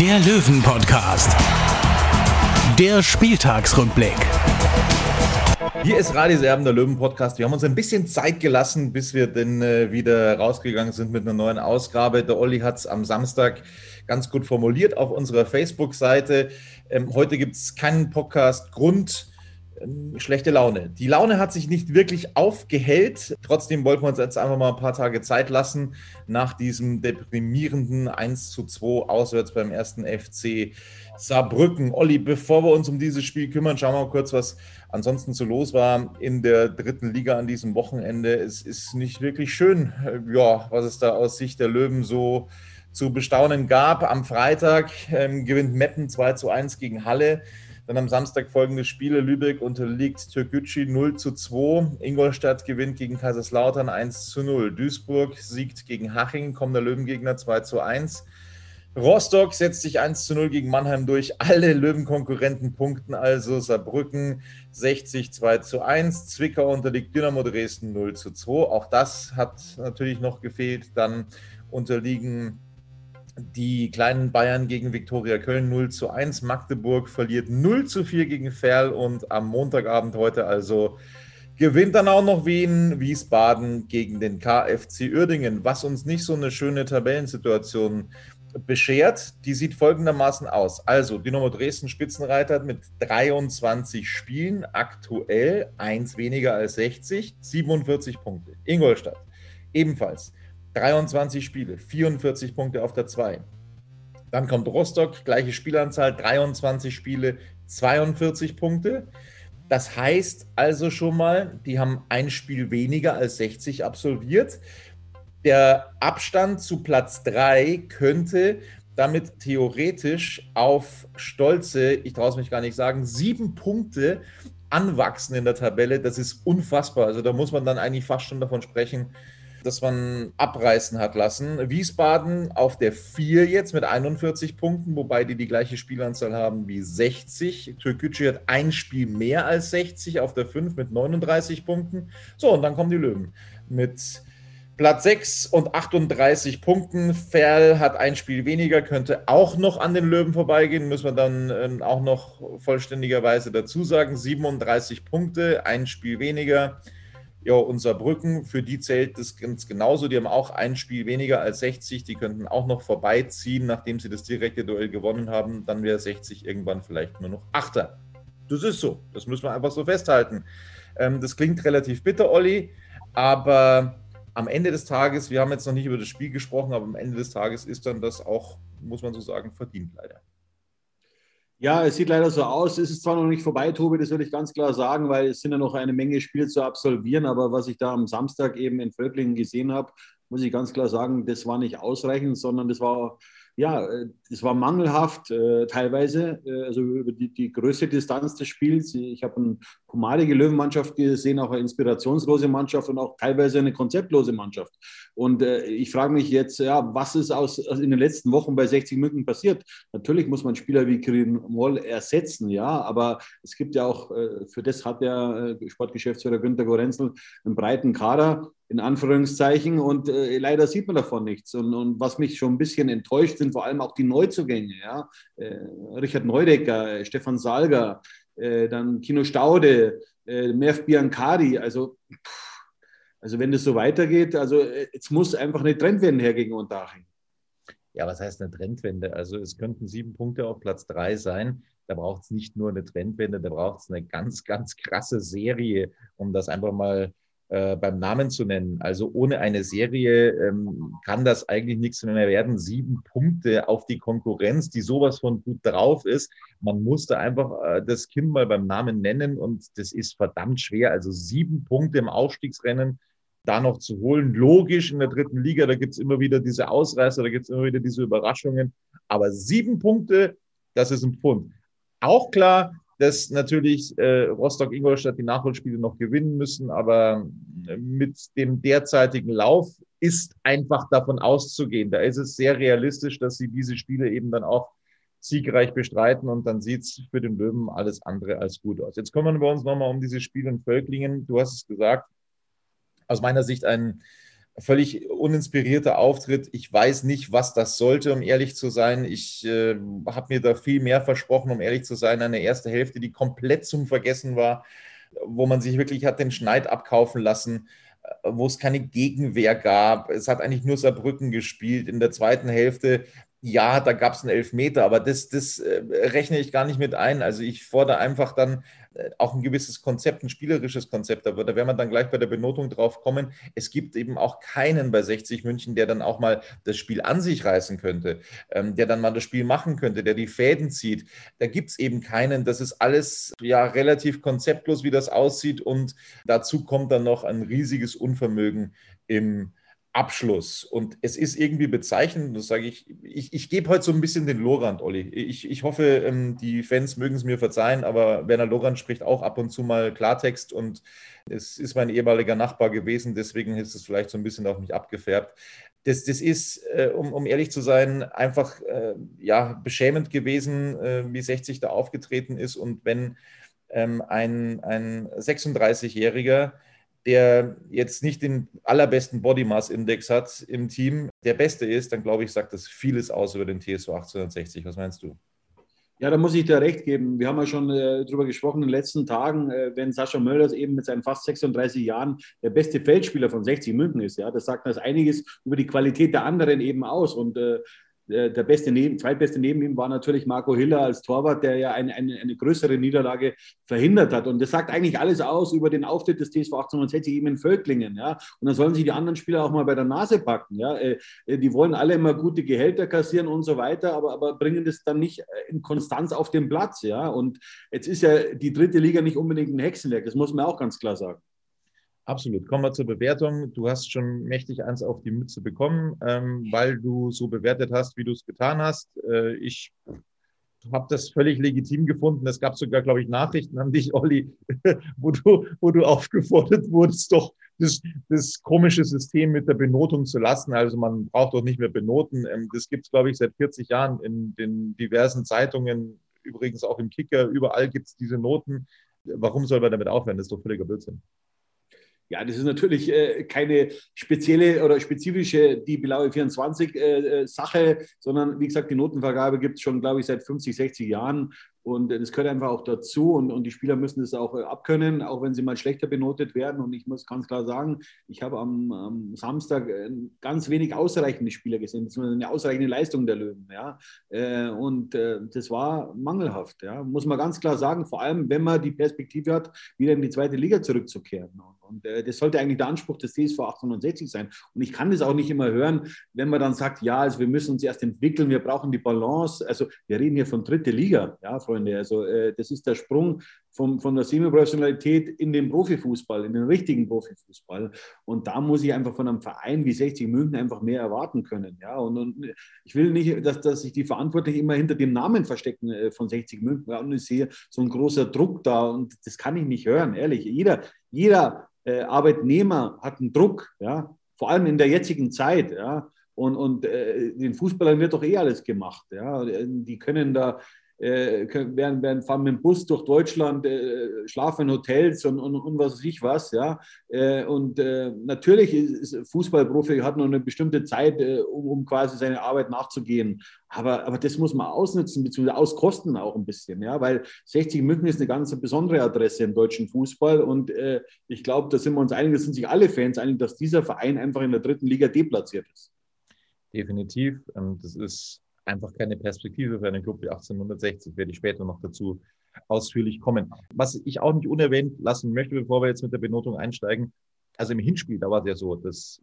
der Löwen-Podcast. Der Spieltagsrückblick. Hier ist Radis Erben, der Löwen-Podcast. Wir haben uns ein bisschen Zeit gelassen, bis wir denn äh, wieder rausgegangen sind mit einer neuen Ausgabe. Der Olli hat es am Samstag ganz gut formuliert auf unserer Facebook-Seite. Ähm, heute gibt es keinen Podcast. Grund schlechte Laune. Die Laune hat sich nicht wirklich aufgehellt. Trotzdem wollten wir uns jetzt einfach mal ein paar Tage Zeit lassen nach diesem deprimierenden 1 zu 2 auswärts beim ersten FC Saarbrücken. Olli, bevor wir uns um dieses Spiel kümmern, schauen wir mal kurz, was ansonsten so los war in der dritten Liga an diesem Wochenende. Es ist nicht wirklich schön, ja, was es da aus Sicht der Löwen so zu bestaunen gab. Am Freitag ähm, gewinnt Meppen 2 zu 1 gegen Halle. Dann am Samstag folgende Spiele. Lübeck unterliegt Türkgücü 0 zu 2. Ingolstadt gewinnt gegen Kaiserslautern 1 zu 0. Duisburg siegt gegen Haching, kommender Löwengegner 2 zu 1. Rostock setzt sich 1 zu 0 gegen Mannheim durch. Alle Löwenkonkurrenten punkten also. Saarbrücken 60 2 zu 1. Zwickau unterliegt Dynamo Dresden 0 zu 2. Auch das hat natürlich noch gefehlt. Dann unterliegen die kleinen Bayern gegen Viktoria Köln 0 zu 1. Magdeburg verliert 0 zu 4 gegen Ferl und am Montagabend heute also gewinnt dann auch noch Wien, Wiesbaden gegen den KFC Uerdingen, was uns nicht so eine schöne Tabellensituation beschert. Die sieht folgendermaßen aus. Also Dynamo Dresden Spitzenreiter mit 23 Spielen, aktuell eins weniger als 60, 47 Punkte. Ingolstadt ebenfalls 23 Spiele, 44 Punkte auf der 2. Dann kommt Rostock, gleiche Spielanzahl, 23 Spiele, 42 Punkte. Das heißt also schon mal, die haben ein Spiel weniger als 60 absolviert. Der Abstand zu Platz 3 könnte damit theoretisch auf stolze, ich traue es mich gar nicht sagen, sieben Punkte anwachsen in der Tabelle. Das ist unfassbar. Also da muss man dann eigentlich fast schon davon sprechen, dass man abreißen hat lassen. Wiesbaden auf der 4 jetzt mit 41 Punkten, wobei die die gleiche Spielanzahl haben wie 60. Türkgücü hat ein Spiel mehr als 60 auf der 5 mit 39 Punkten. So, und dann kommen die Löwen mit Platz 6 und 38 Punkten. Ferl hat ein Spiel weniger, könnte auch noch an den Löwen vorbeigehen, müssen wir dann äh, auch noch vollständigerweise dazu sagen. 37 Punkte, ein Spiel weniger. Ja, unser Brücken, für die zählt das ganz genauso. Die haben auch ein Spiel weniger als 60. Die könnten auch noch vorbeiziehen, nachdem sie das direkte Duell gewonnen haben. Dann wäre 60 irgendwann vielleicht nur noch Achter. Das ist so. Das müssen wir einfach so festhalten. Ähm, das klingt relativ bitter, Olli, aber am Ende des Tages, wir haben jetzt noch nicht über das Spiel gesprochen, aber am Ende des Tages ist dann das auch, muss man so sagen, verdient leider. Ja, es sieht leider so aus. Es ist zwar noch nicht vorbei, Tobi, das würde ich ganz klar sagen, weil es sind ja noch eine Menge Spiele zu absolvieren. Aber was ich da am Samstag eben in Völklingen gesehen habe, muss ich ganz klar sagen, das war nicht ausreichend, sondern das war ja, es war mangelhaft äh, teilweise, äh, also über die, die größte Distanz des Spiels. Ich habe eine pomadige Löwenmannschaft gesehen, auch eine inspirationslose Mannschaft und auch teilweise eine konzeptlose Mannschaft. Und äh, ich frage mich jetzt, ja, was ist aus, aus, in den letzten Wochen bei 60 München passiert? Natürlich muss man Spieler wie Kirin Moll ersetzen, ja, aber es gibt ja auch, äh, für das hat der äh, Sportgeschäftsführer Günter Gorenzel einen breiten Kader in Anführungszeichen und äh, leider sieht man davon nichts. Und, und, was mich schon ein bisschen enttäuscht, sind vor allem auch die Neuzugänge. Ja? Äh, Richard Neudecker, äh, Stefan Salger, äh, dann Kino Staude, Merv Biancari. Also, also wenn das so weitergeht, also jetzt muss einfach eine Trendwende her gegen Unterhaching. Ja, was heißt eine Trendwende? Also es könnten sieben Punkte auf Platz drei sein. Da braucht es nicht nur eine Trendwende, da braucht es eine ganz, ganz krasse Serie, um das einfach mal äh, beim Namen zu nennen. Also ohne eine Serie ähm, kann das eigentlich nichts mehr werden. Sieben Punkte auf die Konkurrenz, die sowas von gut drauf ist. Man musste einfach äh, das Kind mal beim Namen nennen und das ist verdammt schwer. Also sieben Punkte im Aufstiegsrennen da noch zu holen. Logisch in der dritten Liga, da gibt es immer wieder diese Ausreißer, da gibt es immer wieder diese Überraschungen. Aber sieben Punkte, das ist ein Pfund. Auch klar, dass natürlich äh, Rostock-Ingolstadt die Nachholspiele noch gewinnen müssen, aber äh, mit dem derzeitigen Lauf ist einfach davon auszugehen. Da ist es sehr realistisch, dass sie diese Spiele eben dann auch siegreich bestreiten und dann sieht es für den Löwen alles andere als gut aus. Jetzt kommen wir uns nochmal um dieses Spiel in Völklingen. Du hast es gesagt, aus meiner Sicht ein völlig uninspirierter Auftritt. Ich weiß nicht, was das sollte, um ehrlich zu sein. Ich äh, habe mir da viel mehr versprochen, um ehrlich zu sein. Eine erste Hälfte, die komplett zum Vergessen war, wo man sich wirklich hat den Schneid abkaufen lassen, äh, wo es keine Gegenwehr gab. Es hat eigentlich nur Saarbrücken gespielt. In der zweiten Hälfte ja, da gab es einen Elfmeter, aber das, das äh, rechne ich gar nicht mit ein. Also ich fordere einfach dann auch ein gewisses Konzept, ein spielerisches Konzept. Aber da werden wir dann gleich bei der Benotung drauf kommen. Es gibt eben auch keinen bei 60 München, der dann auch mal das Spiel an sich reißen könnte, ähm, der dann mal das Spiel machen könnte, der die Fäden zieht. Da gibt es eben keinen. Das ist alles ja relativ konzeptlos, wie das aussieht. Und dazu kommt dann noch ein riesiges Unvermögen im Abschluss. Und es ist irgendwie bezeichnend, das sage ich, ich, ich gebe heute so ein bisschen den Lorand, Olli. Ich, ich hoffe, ähm, die Fans mögen es mir verzeihen, aber Werner Lorand spricht auch ab und zu mal Klartext und es ist mein ehemaliger Nachbar gewesen, deswegen ist es vielleicht so ein bisschen auf mich abgefärbt. Das, das ist, äh, um, um ehrlich zu sein, einfach äh, ja, beschämend gewesen, äh, wie 60 da aufgetreten ist. Und wenn ähm, ein, ein 36-Jähriger der jetzt nicht den allerbesten Body Mass Index hat im Team, der beste ist, dann glaube ich, sagt das vieles aus über den TSO 1860. Was meinst du? Ja, da muss ich dir recht geben. Wir haben ja schon äh, darüber gesprochen in den letzten Tagen, äh, wenn Sascha Mölders eben mit seinen fast 36 Jahren der beste Feldspieler von 60 München ist. Ja, das sagt das einiges über die Qualität der anderen eben aus. Und äh, der beste neben, zweitbeste neben ihm war natürlich Marco Hiller als Torwart, der ja eine, eine, eine, größere Niederlage verhindert hat. Und das sagt eigentlich alles aus über den Auftritt des TSV 1860 eben in Völklingen. Ja? Und dann sollen sich die anderen Spieler auch mal bei der Nase packen. Ja? Äh, äh, die wollen alle immer gute Gehälter kassieren und so weiter, aber, aber bringen das dann nicht in Konstanz auf den Platz. Ja? Und jetzt ist ja die dritte Liga nicht unbedingt ein Hexenwerk, das muss man auch ganz klar sagen. Absolut. Kommen wir zur Bewertung. Du hast schon mächtig eins auf die Mütze bekommen, ähm, weil du so bewertet hast, wie du es getan hast. Äh, ich habe das völlig legitim gefunden. Es gab sogar, glaube ich, Nachrichten an dich, Olli, wo du, wo du aufgefordert wurdest, doch das, das komische System mit der Benotung zu lassen. Also man braucht doch nicht mehr benoten. Ähm, das gibt es, glaube ich, seit 40 Jahren in den diversen Zeitungen, übrigens auch im Kicker. Überall gibt es diese Noten. Warum soll man damit aufhören? Das ist doch völliger Blödsinn. Ja, das ist natürlich äh, keine spezielle oder spezifische die Blaue 24 äh, äh, Sache, sondern wie gesagt, die Notenvergabe gibt es schon, glaube ich, seit 50, 60 Jahren. Und das gehört einfach auch dazu. Und, und die Spieler müssen das auch äh, abkönnen, auch wenn sie mal schlechter benotet werden. Und ich muss ganz klar sagen, ich habe am, am Samstag äh, ganz wenig ausreichende Spieler gesehen, beziehungsweise eine ausreichende Leistung der Löwen. Ja. Äh, und das war mangelhaft, ja. muss man ganz klar sagen. Vor allem, wenn man die Perspektive hat, wieder in die zweite Liga zurückzukehren. Und das sollte eigentlich der Anspruch des TSV 860 sein. Und ich kann das auch nicht immer hören, wenn man dann sagt, ja, also wir müssen uns erst entwickeln, wir brauchen die Balance. Also wir reden hier von dritte Liga, ja, Freunde. Freunde. Also äh, das ist der Sprung vom, von der Semi-Professionalität in den Profifußball, in den richtigen Profifußball. Und da muss ich einfach von einem Verein wie 60 München einfach mehr erwarten können. Ja? Und, und ich will nicht, dass, dass sich die Verantwortlichen immer hinter dem Namen verstecken äh, von 60 München. Ja, und ich sehe so ein großer Druck da und das kann ich nicht hören, ehrlich. Jeder, jeder äh, Arbeitnehmer hat einen Druck, ja? vor allem in der jetzigen Zeit. Ja? Und, und äh, den Fußballern wird doch eh alles gemacht. Ja? Die können da äh, werden, werden, fahren mit dem Bus durch Deutschland, äh, schlafen in Hotels und, und, und was weiß ich was. Ja? Äh, und äh, natürlich ist, Fußballprofi hat noch eine bestimmte Zeit, äh, um, um, quasi seine Arbeit nachzugehen. Aber, aber das muss man ausnutzen, beziehungsweise auskosten auch ein bisschen, ja, weil 60 München ist eine ganz besondere Adresse im deutschen Fußball und äh, ich glaube, da sind wir uns einig, da sind sich alle Fans einig, dass dieser Verein einfach in der dritten Liga deplatziert ist. definitiv. Ähm, das ist einfach keine Perspektive für einen Club wie 1860, werde ich später noch dazu ausführlich kommen. Was ich auch nicht unerwähnt lassen möchte, bevor wir jetzt mit der Benotung einsteigen, also im Hinspiel, da war es ja so, dass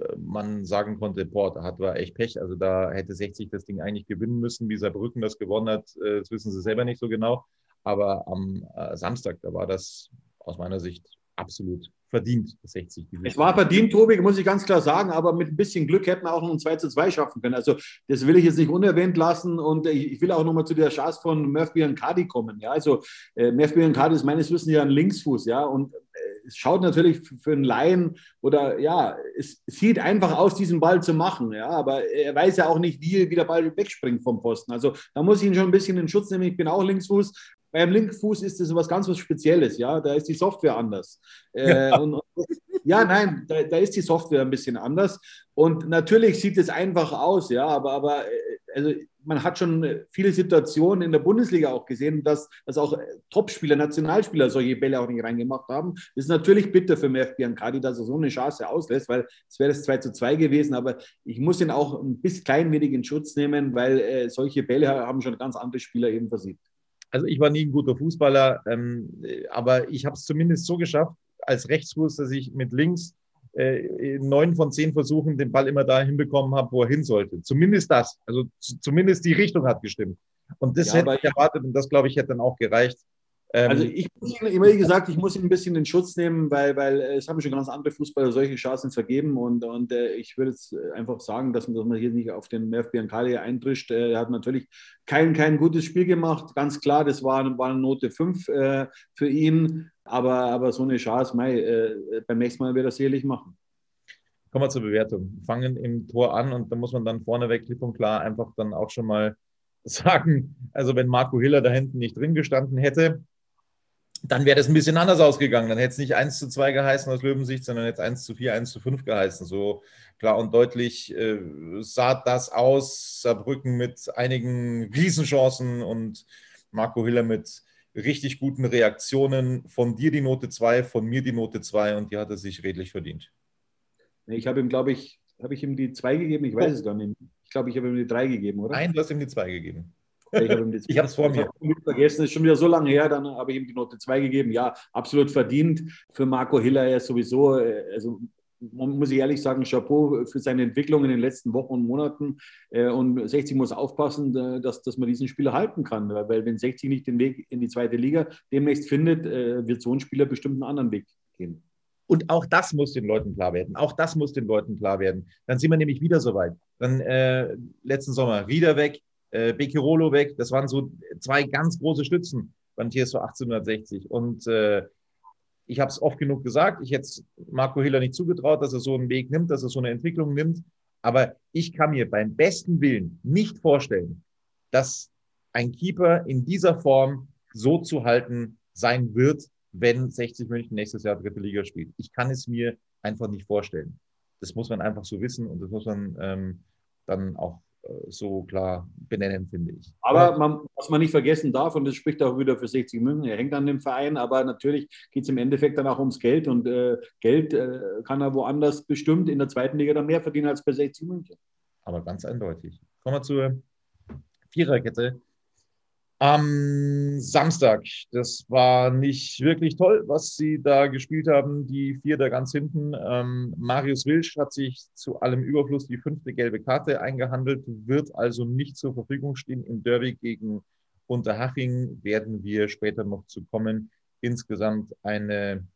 äh, man sagen konnte, boah, da hat war echt Pech. Also da hätte 60 das Ding eigentlich gewinnen müssen. Wie Saarbrücken das gewonnen hat, äh, das wissen sie selber nicht so genau. Aber am äh, Samstag, da war das aus meiner Sicht absolut verdient, 60. Es war verdient, Tobi, muss ich ganz klar sagen, aber mit ein bisschen Glück hätten wir auch noch ein 2 zu 2 schaffen können. Also das will ich jetzt nicht unerwähnt lassen und ich will auch nochmal zu der Chance von Murphy und Cardi kommen. Ja, also äh, Murphy und Cardi ist meines Wissens ja ein Linksfuß, ja, und äh, es schaut natürlich für einen Laien oder ja, es sieht einfach aus, diesen Ball zu machen, ja, aber er weiß ja auch nicht, wie, wie der Ball wegspringt vom Posten. Also da muss ich ihn schon ein bisschen in Schutz nehmen. Ich bin auch Linksfuß, beim Linkfuß ist das was ganz was Spezielles, ja. Da ist die Software anders. Äh, und, und, ja, nein, da, da, ist die Software ein bisschen anders. Und natürlich sieht es einfach aus, ja, aber, aber äh, also man hat schon viele Situationen in der Bundesliga auch gesehen, dass, dass auch Topspieler, Nationalspieler solche Bälle auch nicht reingemacht haben. Das ist natürlich bitter für Merv Biancardi, dass er so eine Chance auslässt, weil es wäre das 2 zu 2 gewesen, aber ich muss ihn auch ein bisschen klein wenig in Schutz nehmen, weil äh, solche Bälle haben schon ganz andere Spieler eben versiegt. Also ich war nie ein guter Fußballer, ähm, aber ich habe es zumindest so geschafft, als Rechtsfuß, dass ich mit links äh, neun von zehn Versuchen den Ball immer dahin bekommen habe, wo er hin sollte. Zumindest das. Also zumindest die Richtung hat gestimmt. Und das ja, hätte ich erwartet und das, glaube ich, hätte dann auch gereicht. Ähm, also ich muss immer wie gesagt, ich muss ihn ein bisschen in Schutz nehmen, weil, weil es haben schon ganz andere Fußballer solche Chancen vergeben und, und äh, ich würde jetzt einfach sagen, dass man, dass man hier nicht auf den Merv Biancali eintrischt. Äh, er hat natürlich kein, kein gutes Spiel gemacht, ganz klar, das war, war eine Note 5 äh, für ihn, aber, aber so eine Chance, mei, äh, beim nächsten Mal wird er sicherlich machen. Kommen wir zur Bewertung. Fangen im Tor an und da muss man dann vorneweg klipp und klar einfach dann auch schon mal sagen, also wenn Marco Hiller da hinten nicht drin gestanden hätte, dann wäre das ein bisschen anders ausgegangen. Dann hätte es nicht 1 zu 2 geheißen aus Löwensicht, sondern hätte es 1 zu 4, 1 zu 5 geheißen. So klar und deutlich äh, sah das aus. Saarbrücken mit einigen Riesenchancen und Marco Hiller mit richtig guten Reaktionen. Von dir die Note 2, von mir die Note 2 und die hat er sich redlich verdient. Ich habe ihm, glaube ich, habe ich ihm die 2 gegeben? Ich weiß oh. es gar nicht. Ich glaube, ich habe ihm die 3 gegeben, oder? Nein, du hast ihm die 2 gegeben. Ich habe es vor mir. vergessen, ist schon wieder so lange her, dann habe ich ihm die Note 2 gegeben. Ja, absolut verdient. Für Marco Hiller ja sowieso, äh, also muss ich ehrlich sagen, Chapeau für seine Entwicklung in den letzten Wochen und Monaten. Äh, und 60 muss aufpassen, äh, dass, dass man diesen Spieler halten kann. Weil wenn 60 nicht den Weg in die zweite Liga demnächst findet, wird so ein Spieler bestimmt einen anderen Weg gehen. Und auch das muss den Leuten klar werden. Auch das muss den Leuten klar werden. Dann sind wir nämlich wieder soweit. Dann äh, letzten Sommer Rieder weg, äh, Becchirolo weg. Das waren so zwei ganz große Stützen beim TSV 1860. Und äh, ich habe es oft genug gesagt, ich hätte Marco Hiller nicht zugetraut, dass er so einen Weg nimmt, dass er so eine Entwicklung nimmt. Aber ich kann mir beim besten Willen nicht vorstellen, dass ein Keeper in dieser Form so zu halten sein wird, wenn 60 München nächstes Jahr dritte Liga spielt. Ich kann es mir einfach nicht vorstellen. Das muss man einfach so wissen und das muss man ähm, dann auch so klar benennen, finde ich. Aber man, was man nicht vergessen darf, und das spricht auch wieder für 60 München, er hängt an dem Verein, aber natürlich geht es im Endeffekt dann auch ums Geld und äh, Geld äh, kann er woanders bestimmt in der zweiten Liga dann mehr verdienen als bei 60 München. Aber ganz eindeutig. Kommen wir zur Viererkette. Am Samstag, das war nicht wirklich toll, was sie da gespielt haben, die vier da ganz hinten. Ähm, Marius Wilsch hat sich zu allem Überfluss die fünfte gelbe Karte eingehandelt, wird also nicht zur Verfügung stehen. Im Derby gegen Unterhaching werden wir später noch zu kommen. Insgesamt eine,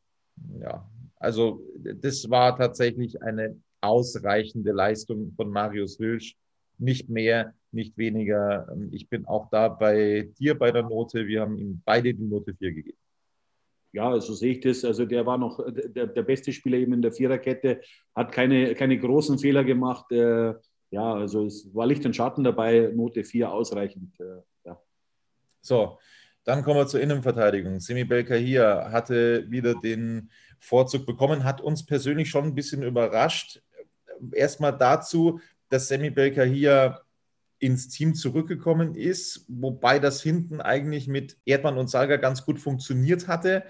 ja, also das war tatsächlich eine ausreichende Leistung von Marius Wilsch nicht mehr, nicht weniger. Ähm, ich bin auch da bei dir bei der Note. Wir haben ihm beide die Note 4 gegeben. Ja, so also sehe ich das. Also der war noch der, der beste Spieler eben in der Viererkette, hat keine, keine großen Fehler gemacht. Äh, ja, also es war Licht und Schatten dabei, Note 4 ausreichend. Äh, ja. So, dann kommen wir zur Innenverteidigung. Semi Belka hier hatte wieder den Vorzug bekommen, hat uns persönlich schon ein bisschen überrascht. Erstmal dazu, dass Baker hier ins Team zurückgekommen ist, wobei das hinten eigentlich mit Erdmann und Salga ganz gut funktioniert hatte.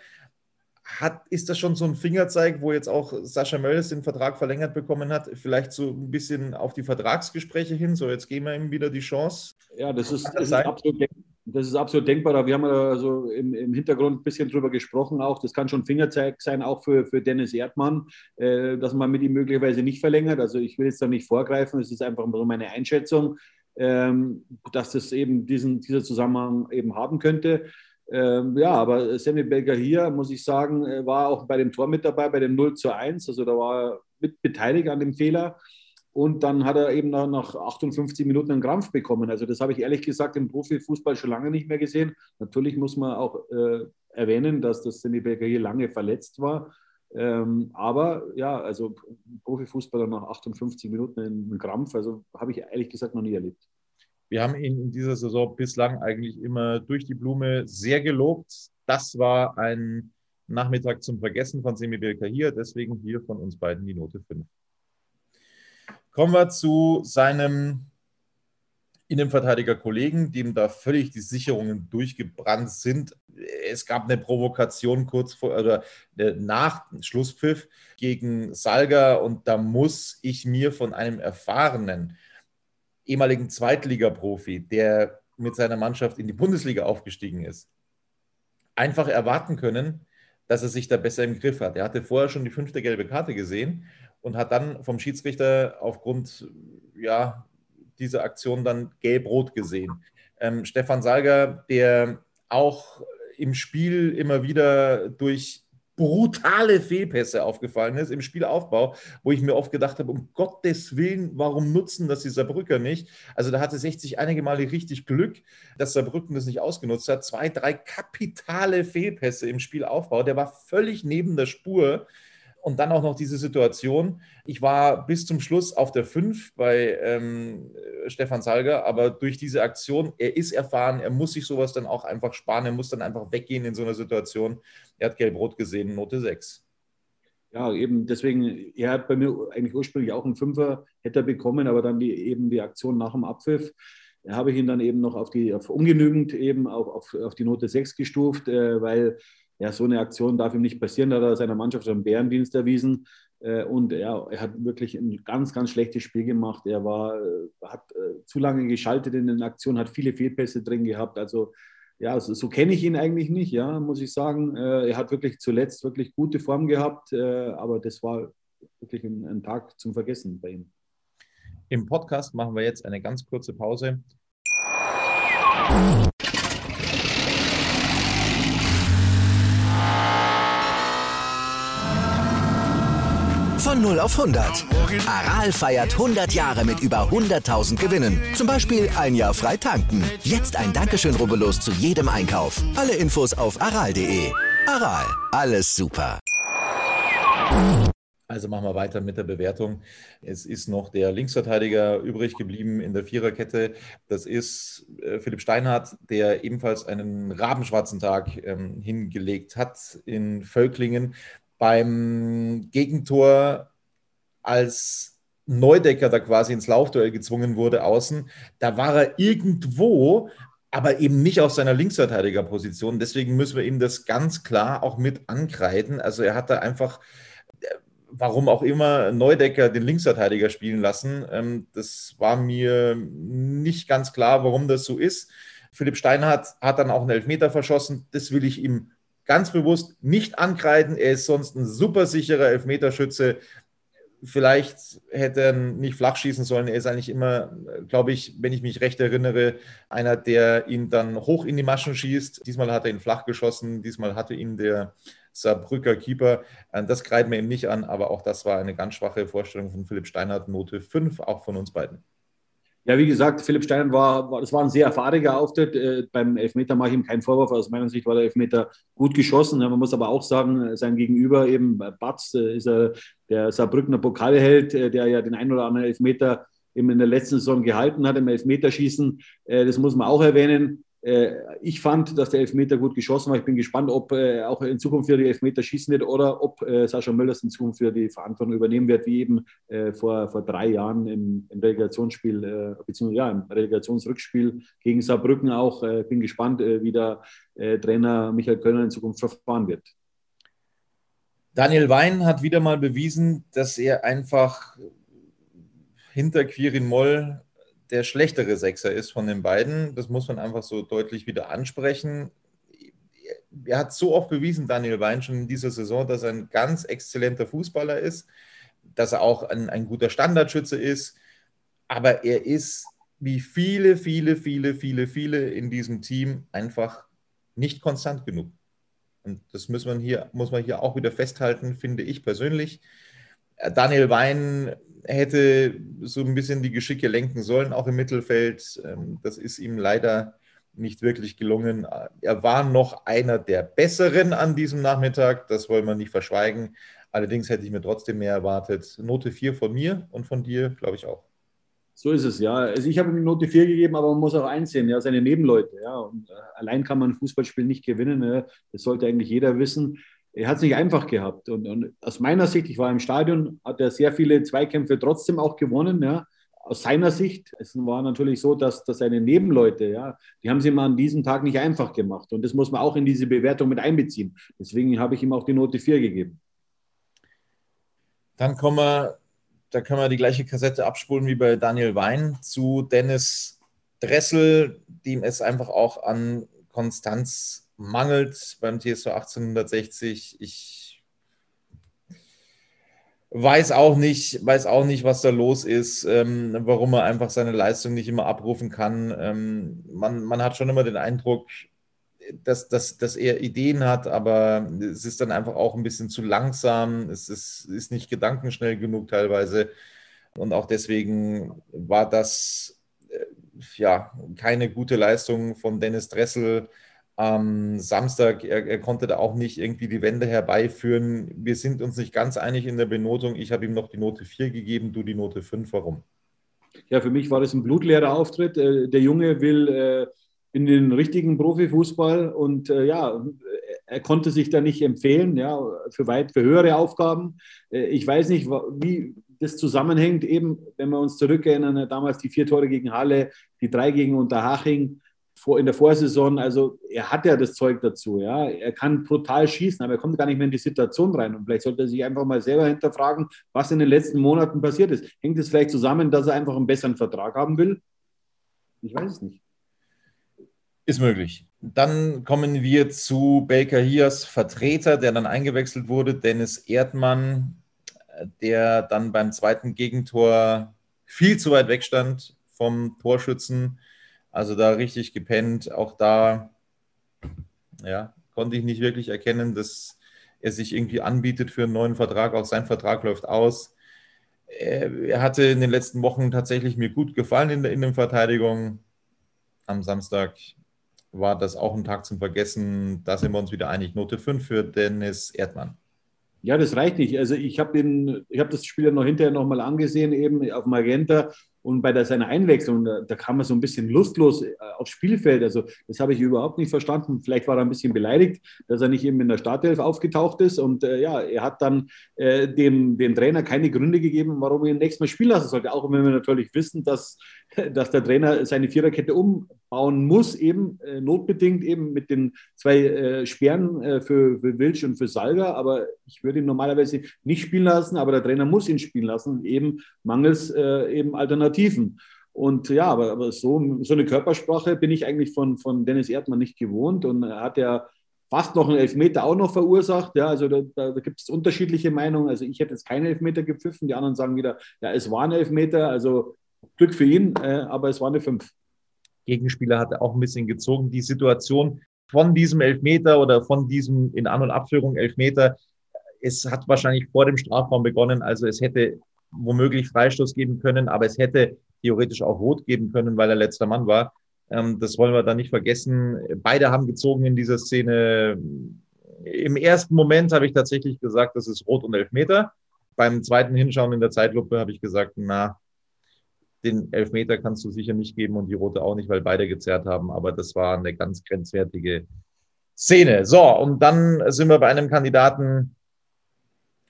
hat, ist das schon so ein Fingerzeig, wo jetzt auch Sascha Mölders den Vertrag verlängert bekommen hat, vielleicht so ein bisschen auf die Vertragsgespräche hin? So, jetzt geben wir ihm wieder die Chance. Ja, das ist, das, das ist absolut, das ist absolut denkbar. Wir haben also im, im, Hintergrund ein bisschen drüber gesprochen auch. Das kann schon Fingerzeig sein, auch für, für Dennis Erdmann, äh, dass man mit ihm möglicherweise nicht verlängert. Also ich will jetzt da nicht vorgreifen, es ist einfach so meine Einschätzung, dass das eben diesen, dieser Zusammenhang eben haben könnte. Ähm, ja, aber Sammy Belger hier, muss ich sagen, äh, war auch bei dem Tor mit dabei, bei dem 0 zu 1. Also da war er mit beteiligt an dem Fehler. Und dann hat er eben nach 58 Minuten einen Krampf bekommen. Also das habe ich ehrlich gesagt im Profifußball schon lange nicht mehr gesehen. Natürlich muss man auch äh, erwähnen, dass das Sammy Belger hier lange verletzt war. Ähm, aber ja, also Profifußballer nach 58 Minuten einen Krampf, also habe ich ehrlich gesagt noch nie erlebt. Wir haben ihn in dieser Saison bislang eigentlich immer durch die Blume sehr gelobt. Das war ein Nachmittag zum Vergessen von Semi hier, deswegen hier von uns beiden die Note 5. Kommen wir zu seinem Innenverteidiger-Kollegen, dem da völlig die Sicherungen durchgebrannt sind. Es gab eine Provokation kurz vor oder nach Schlusspfiff gegen Salga und da muss ich mir von einem erfahrenen ehemaligen Zweitligaprofi, der mit seiner Mannschaft in die Bundesliga aufgestiegen ist, einfach erwarten können, dass er sich da besser im Griff hat. Er hatte vorher schon die fünfte gelbe Karte gesehen und hat dann vom Schiedsrichter aufgrund ja, dieser Aktion dann gelb-rot gesehen. Ähm, Stefan Salger, der auch im Spiel immer wieder durch brutale Fehlpässe aufgefallen ist im Spielaufbau, wo ich mir oft gedacht habe, um Gottes Willen, warum nutzen das die Saarbrücker nicht? Also da hatte 60 einige Male richtig Glück, dass Saarbrücken das nicht ausgenutzt hat. Zwei, drei kapitale Fehlpässe im Spielaufbau. Der war völlig neben der Spur. Und dann auch noch diese Situation. Ich war bis zum Schluss auf der 5 bei ähm, Stefan Salger, aber durch diese Aktion, er ist erfahren, er muss sich sowas dann auch einfach sparen, er muss dann einfach weggehen in so einer Situation. Er hat gelb-rot gesehen, Note 6. Ja, eben deswegen, er hat bei mir eigentlich ursprünglich auch einen Fünfer, hätte er bekommen, aber dann die, eben die Aktion nach dem Abpfiff habe ich ihn dann eben noch auf die auf ungenügend eben auch auf, auf die Note 6 gestuft, äh, weil ja, so eine Aktion darf ihm nicht passieren, da hat er seiner Mannschaft einen Bärendienst erwiesen. Äh, und ja, er hat wirklich ein ganz, ganz schlechtes Spiel gemacht. Er war, äh, hat äh, zu lange geschaltet in den Aktionen, hat viele Fehlpässe drin gehabt. Also ja, so, so kenne ich ihn eigentlich nicht, ja, muss ich sagen. Er hat wirklich zuletzt wirklich gute Form gehabt, aber das war wirklich ein, ein Tag zum Vergessen bei ihm. Im Podcast machen wir jetzt eine ganz kurze Pause. 0 auf 100. Aral feiert 100 Jahre mit über 100.000 Gewinnen. Zum Beispiel ein Jahr frei tanken. Jetzt ein Dankeschön, rubbellos zu jedem Einkauf. Alle Infos auf aral.de. Aral, alles super. Also machen wir weiter mit der Bewertung. Es ist noch der Linksverteidiger übrig geblieben in der Viererkette. Das ist äh, Philipp Steinhardt, der ebenfalls einen rabenschwarzen Tag ähm, hingelegt hat in Völklingen beim Gegentor als Neudecker da quasi ins Laufduell gezwungen wurde außen, da war er irgendwo, aber eben nicht auf seiner Linksverteidigerposition. Deswegen müssen wir ihm das ganz klar auch mit ankreiden. Also er hat da einfach, warum auch immer, Neudecker den Linksverteidiger spielen lassen. Ähm, das war mir nicht ganz klar, warum das so ist. Philipp Steinhardt hat dann auch einen Elfmeter verschossen. Das will ich ihm ganz bewusst nicht ankreiden. Er ist sonst ein super sicherer Elfmeterschütze. Vielleicht hätte er nicht flach schießen sollen. Er ist eigentlich immer, glaube ich, wenn ich mich recht erinnere, einer, der ihn dann hoch in die Maschen schießt. Diesmal hat er ihn flach geschossen. Diesmal hatte ihn der Saarbrücker Keeper. Das kreiden wir ihm nicht an, aber auch das war eine ganz schwache Vorstellung von Philipp Steinhardt. Note 5, auch von uns beiden. Ja, wie gesagt, Philipp Stein war, war das war ein sehr erfahriger Auftritt. Äh, beim Elfmeter mache ich ihm keinen Vorwurf. Aus meiner Sicht war der Elfmeter gut geschossen. Man muss aber auch sagen, sein Gegenüber eben Batz äh, ist er der Saarbrückner Pokalheld, äh, der ja den ein oder anderen Elfmeter eben in der letzten Saison gehalten hat im Elfmeterschießen. Äh, das muss man auch erwähnen. Äh, ich fand, dass der Elfmeter gut geschossen war. Ich bin gespannt, ob äh, auch in Zukunft wieder die Elfmeter schießen wird oder ob äh, Sascha Möllers in Zukunft wieder die Verantwortung übernehmen wird, wie eben vor, vor drei Jahren im, im Relegationsspiel, beziehungsweise ja, im Relegationsrückspiel gegen Saarbrücken auch. Ich bin gespannt, wie der Trainer Michael Kölner in Zukunft verfahren wird. Daniel Wein hat wieder mal bewiesen, dass er einfach hinter Quirin Moll der schlechtere Sechser ist von den beiden. Das muss man einfach so deutlich wieder ansprechen. Er hat so oft bewiesen, Daniel Wein, schon in dieser Saison, dass er ein ganz exzellenter Fußballer ist, dass er auch ein, ein guter Standardschütze ist. Aber er ist wie viele, viele, viele, viele, viele in diesem Team einfach nicht konstant genug. Und das muss man hier, muss man hier auch wieder festhalten, finde ich persönlich. Daniel Wein hätte so ein bisschen die Geschicke lenken sollen, auch im Mittelfeld. Ähm, das ist ihm leider nicht wirklich gelungen. Er war noch einer der Besseren an diesem Nachmittag, das wollen wir nicht verschweigen. Allerdings hätte ich mir trotzdem mehr erwartet. Note 4 von mir und von dir, glaube ich, auch. So ist es, ja. Also ich habe ihm Note 4 gegeben, aber man muss auch einsehen, ja, seine Nebenleute, ja. Und äh, allein kann man ein Fußballspiel nicht gewinnen. Ja. Das sollte eigentlich jeder wissen. Er hat es nicht einfach gehabt. Und, und, aus meiner Sicht, ich war im Stadion, hat er sehr viele Zweikämpfe trotzdem auch gewonnen, ja. Aus seiner Sicht, es war natürlich so, dass, dass seine Nebenleute, ja, die haben sie ihm an diesem Tag nicht einfach gemacht. Und das muss man auch in diese Bewertung mit einbeziehen. Deswegen habe ich ihm auch die Note 4 gegeben. Dann kommen wir da können wir die gleiche Kassette abspulen wie bei Daniel Wein zu Dennis Dressel, dem es einfach auch an Konstanz mangelt beim TSV 1860. Ich weiß auch nicht, weiß auch nicht, was da los ist, ähm, warum er einfach seine Leistung nicht immer abrufen kann. Ähm, man, man hat schon immer den Eindruck, dass, dass, dass er Ideen hat, aber es ist dann einfach auch ein bisschen zu langsam. Es ist, ist nicht gedankenschnell genug teilweise. Und auch deswegen war das äh, ja keine gute Leistung von Dennis Dressel am Samstag. Er, er, konnte da auch nicht irgendwie die Wende herbeiführen. Wir sind uns nicht ganz einig in der Benotung. Ich habe ihm noch die Note 4 gegeben, du die Note 5. Warum? Ja, für mich war das ein blutleerer Auftritt. Äh, der Junge will äh, in den richtigen Profifußball und äh, ja, er konnte sich da nicht empfehlen, ja, für weit, für höhere Aufgaben. Ich weiß nicht, wie das zusammenhängt, eben, wenn wir uns zurückerinnern, damals die vier Tore gegen Halle, die drei gegen Unterhaching vor, in der Vorsaison. Also er hat ja das Zeug dazu, ja. Er kann brutal schießen, aber er kommt gar nicht mehr in die Situation rein. Und vielleicht sollte er sich einfach mal selber hinterfragen, was in den letzten Monaten passiert ist. Hängt es vielleicht zusammen, dass er einfach einen besseren Vertrag haben will? Ich weiß es nicht. Ist möglich. Dann kommen wir zu Baker Hias Vertreter, der dann eingewechselt wurde, Dennis Erdmann, der dann beim zweiten Gegentor viel zu weit weg stand vom Torschützen. Also da richtig gepennt. Auch da ja, konnte ich nicht wirklich erkennen, dass er sich irgendwie anbietet für einen neuen Vertrag. Auch sein Vertrag läuft aus. Er hatte in den letzten Wochen tatsächlich mir gut gefallen in der Innenverteidigung. Am Samstag war das auch ein Tag zum Vergessen. Da sind wir uns wieder einig. Note 5 für Dennis Erdmann. Ja, das reicht nicht. Also ich habe hab das Spiel ja noch hinterher nochmal angesehen, eben auf Magenta. Und bei der, seiner Einwechslung, da, da, kam er so ein bisschen lustlos äh, aufs Spielfeld. Also das habe ich überhaupt nicht verstanden. Vielleicht war er ein bisschen beleidigt, dass er nicht eben in der Startelf aufgetaucht ist. Und äh, ja, er hat dann äh, dem, dem Trainer keine Gründe gegeben, warum er ihn nächstes Mal spielen lassen sollte. Auch wenn wir natürlich wissen, dass, dass der Trainer seine Viererkette umbauen muss, eben äh, notbedingt eben mit den zwei äh, Sperren äh, für, für Wilsch und für Salga. Aber ich würde ihn normalerweise nicht spielen lassen, aber der Trainer muss ihn spielen lassen, eben mangels eben Alternativen. Und ja, aber, aber so, so eine Körpersprache bin ich eigentlich von, von Dennis Erdmann nicht gewohnt und er hat ja fast noch einen Elfmeter auch noch verursacht. Ja, also da, da, da gibt es unterschiedliche Meinungen. Also ich hätte jetzt keinen Elfmeter gepfiffen, die anderen sagen wieder, ja, es war ein Elfmeter, also Glück für ihn, äh, aber es war eine Fünf. Gegenspieler hatte auch ein bisschen gezogen. Die Situation von diesem Elfmeter oder von diesem in An- und Abführung Elfmeter, es hat wahrscheinlich vor dem Strafraum begonnen. Also es hätte womöglich Freistoß geben können, aber es hätte theoretisch auch rot geben können, weil er letzter Mann war. Ähm, das wollen wir da nicht vergessen. Beide haben gezogen in dieser Szene. Im ersten Moment habe ich tatsächlich gesagt, das ist rot und Elfmeter. Beim zweiten Hinschauen in der Zeitlupe habe ich gesagt, na, den Elfmeter kannst du sicher nicht geben und die rote auch nicht, weil beide gezerrt haben. Aber das war eine ganz grenzwertige Szene. So, und dann sind wir bei einem Kandidaten,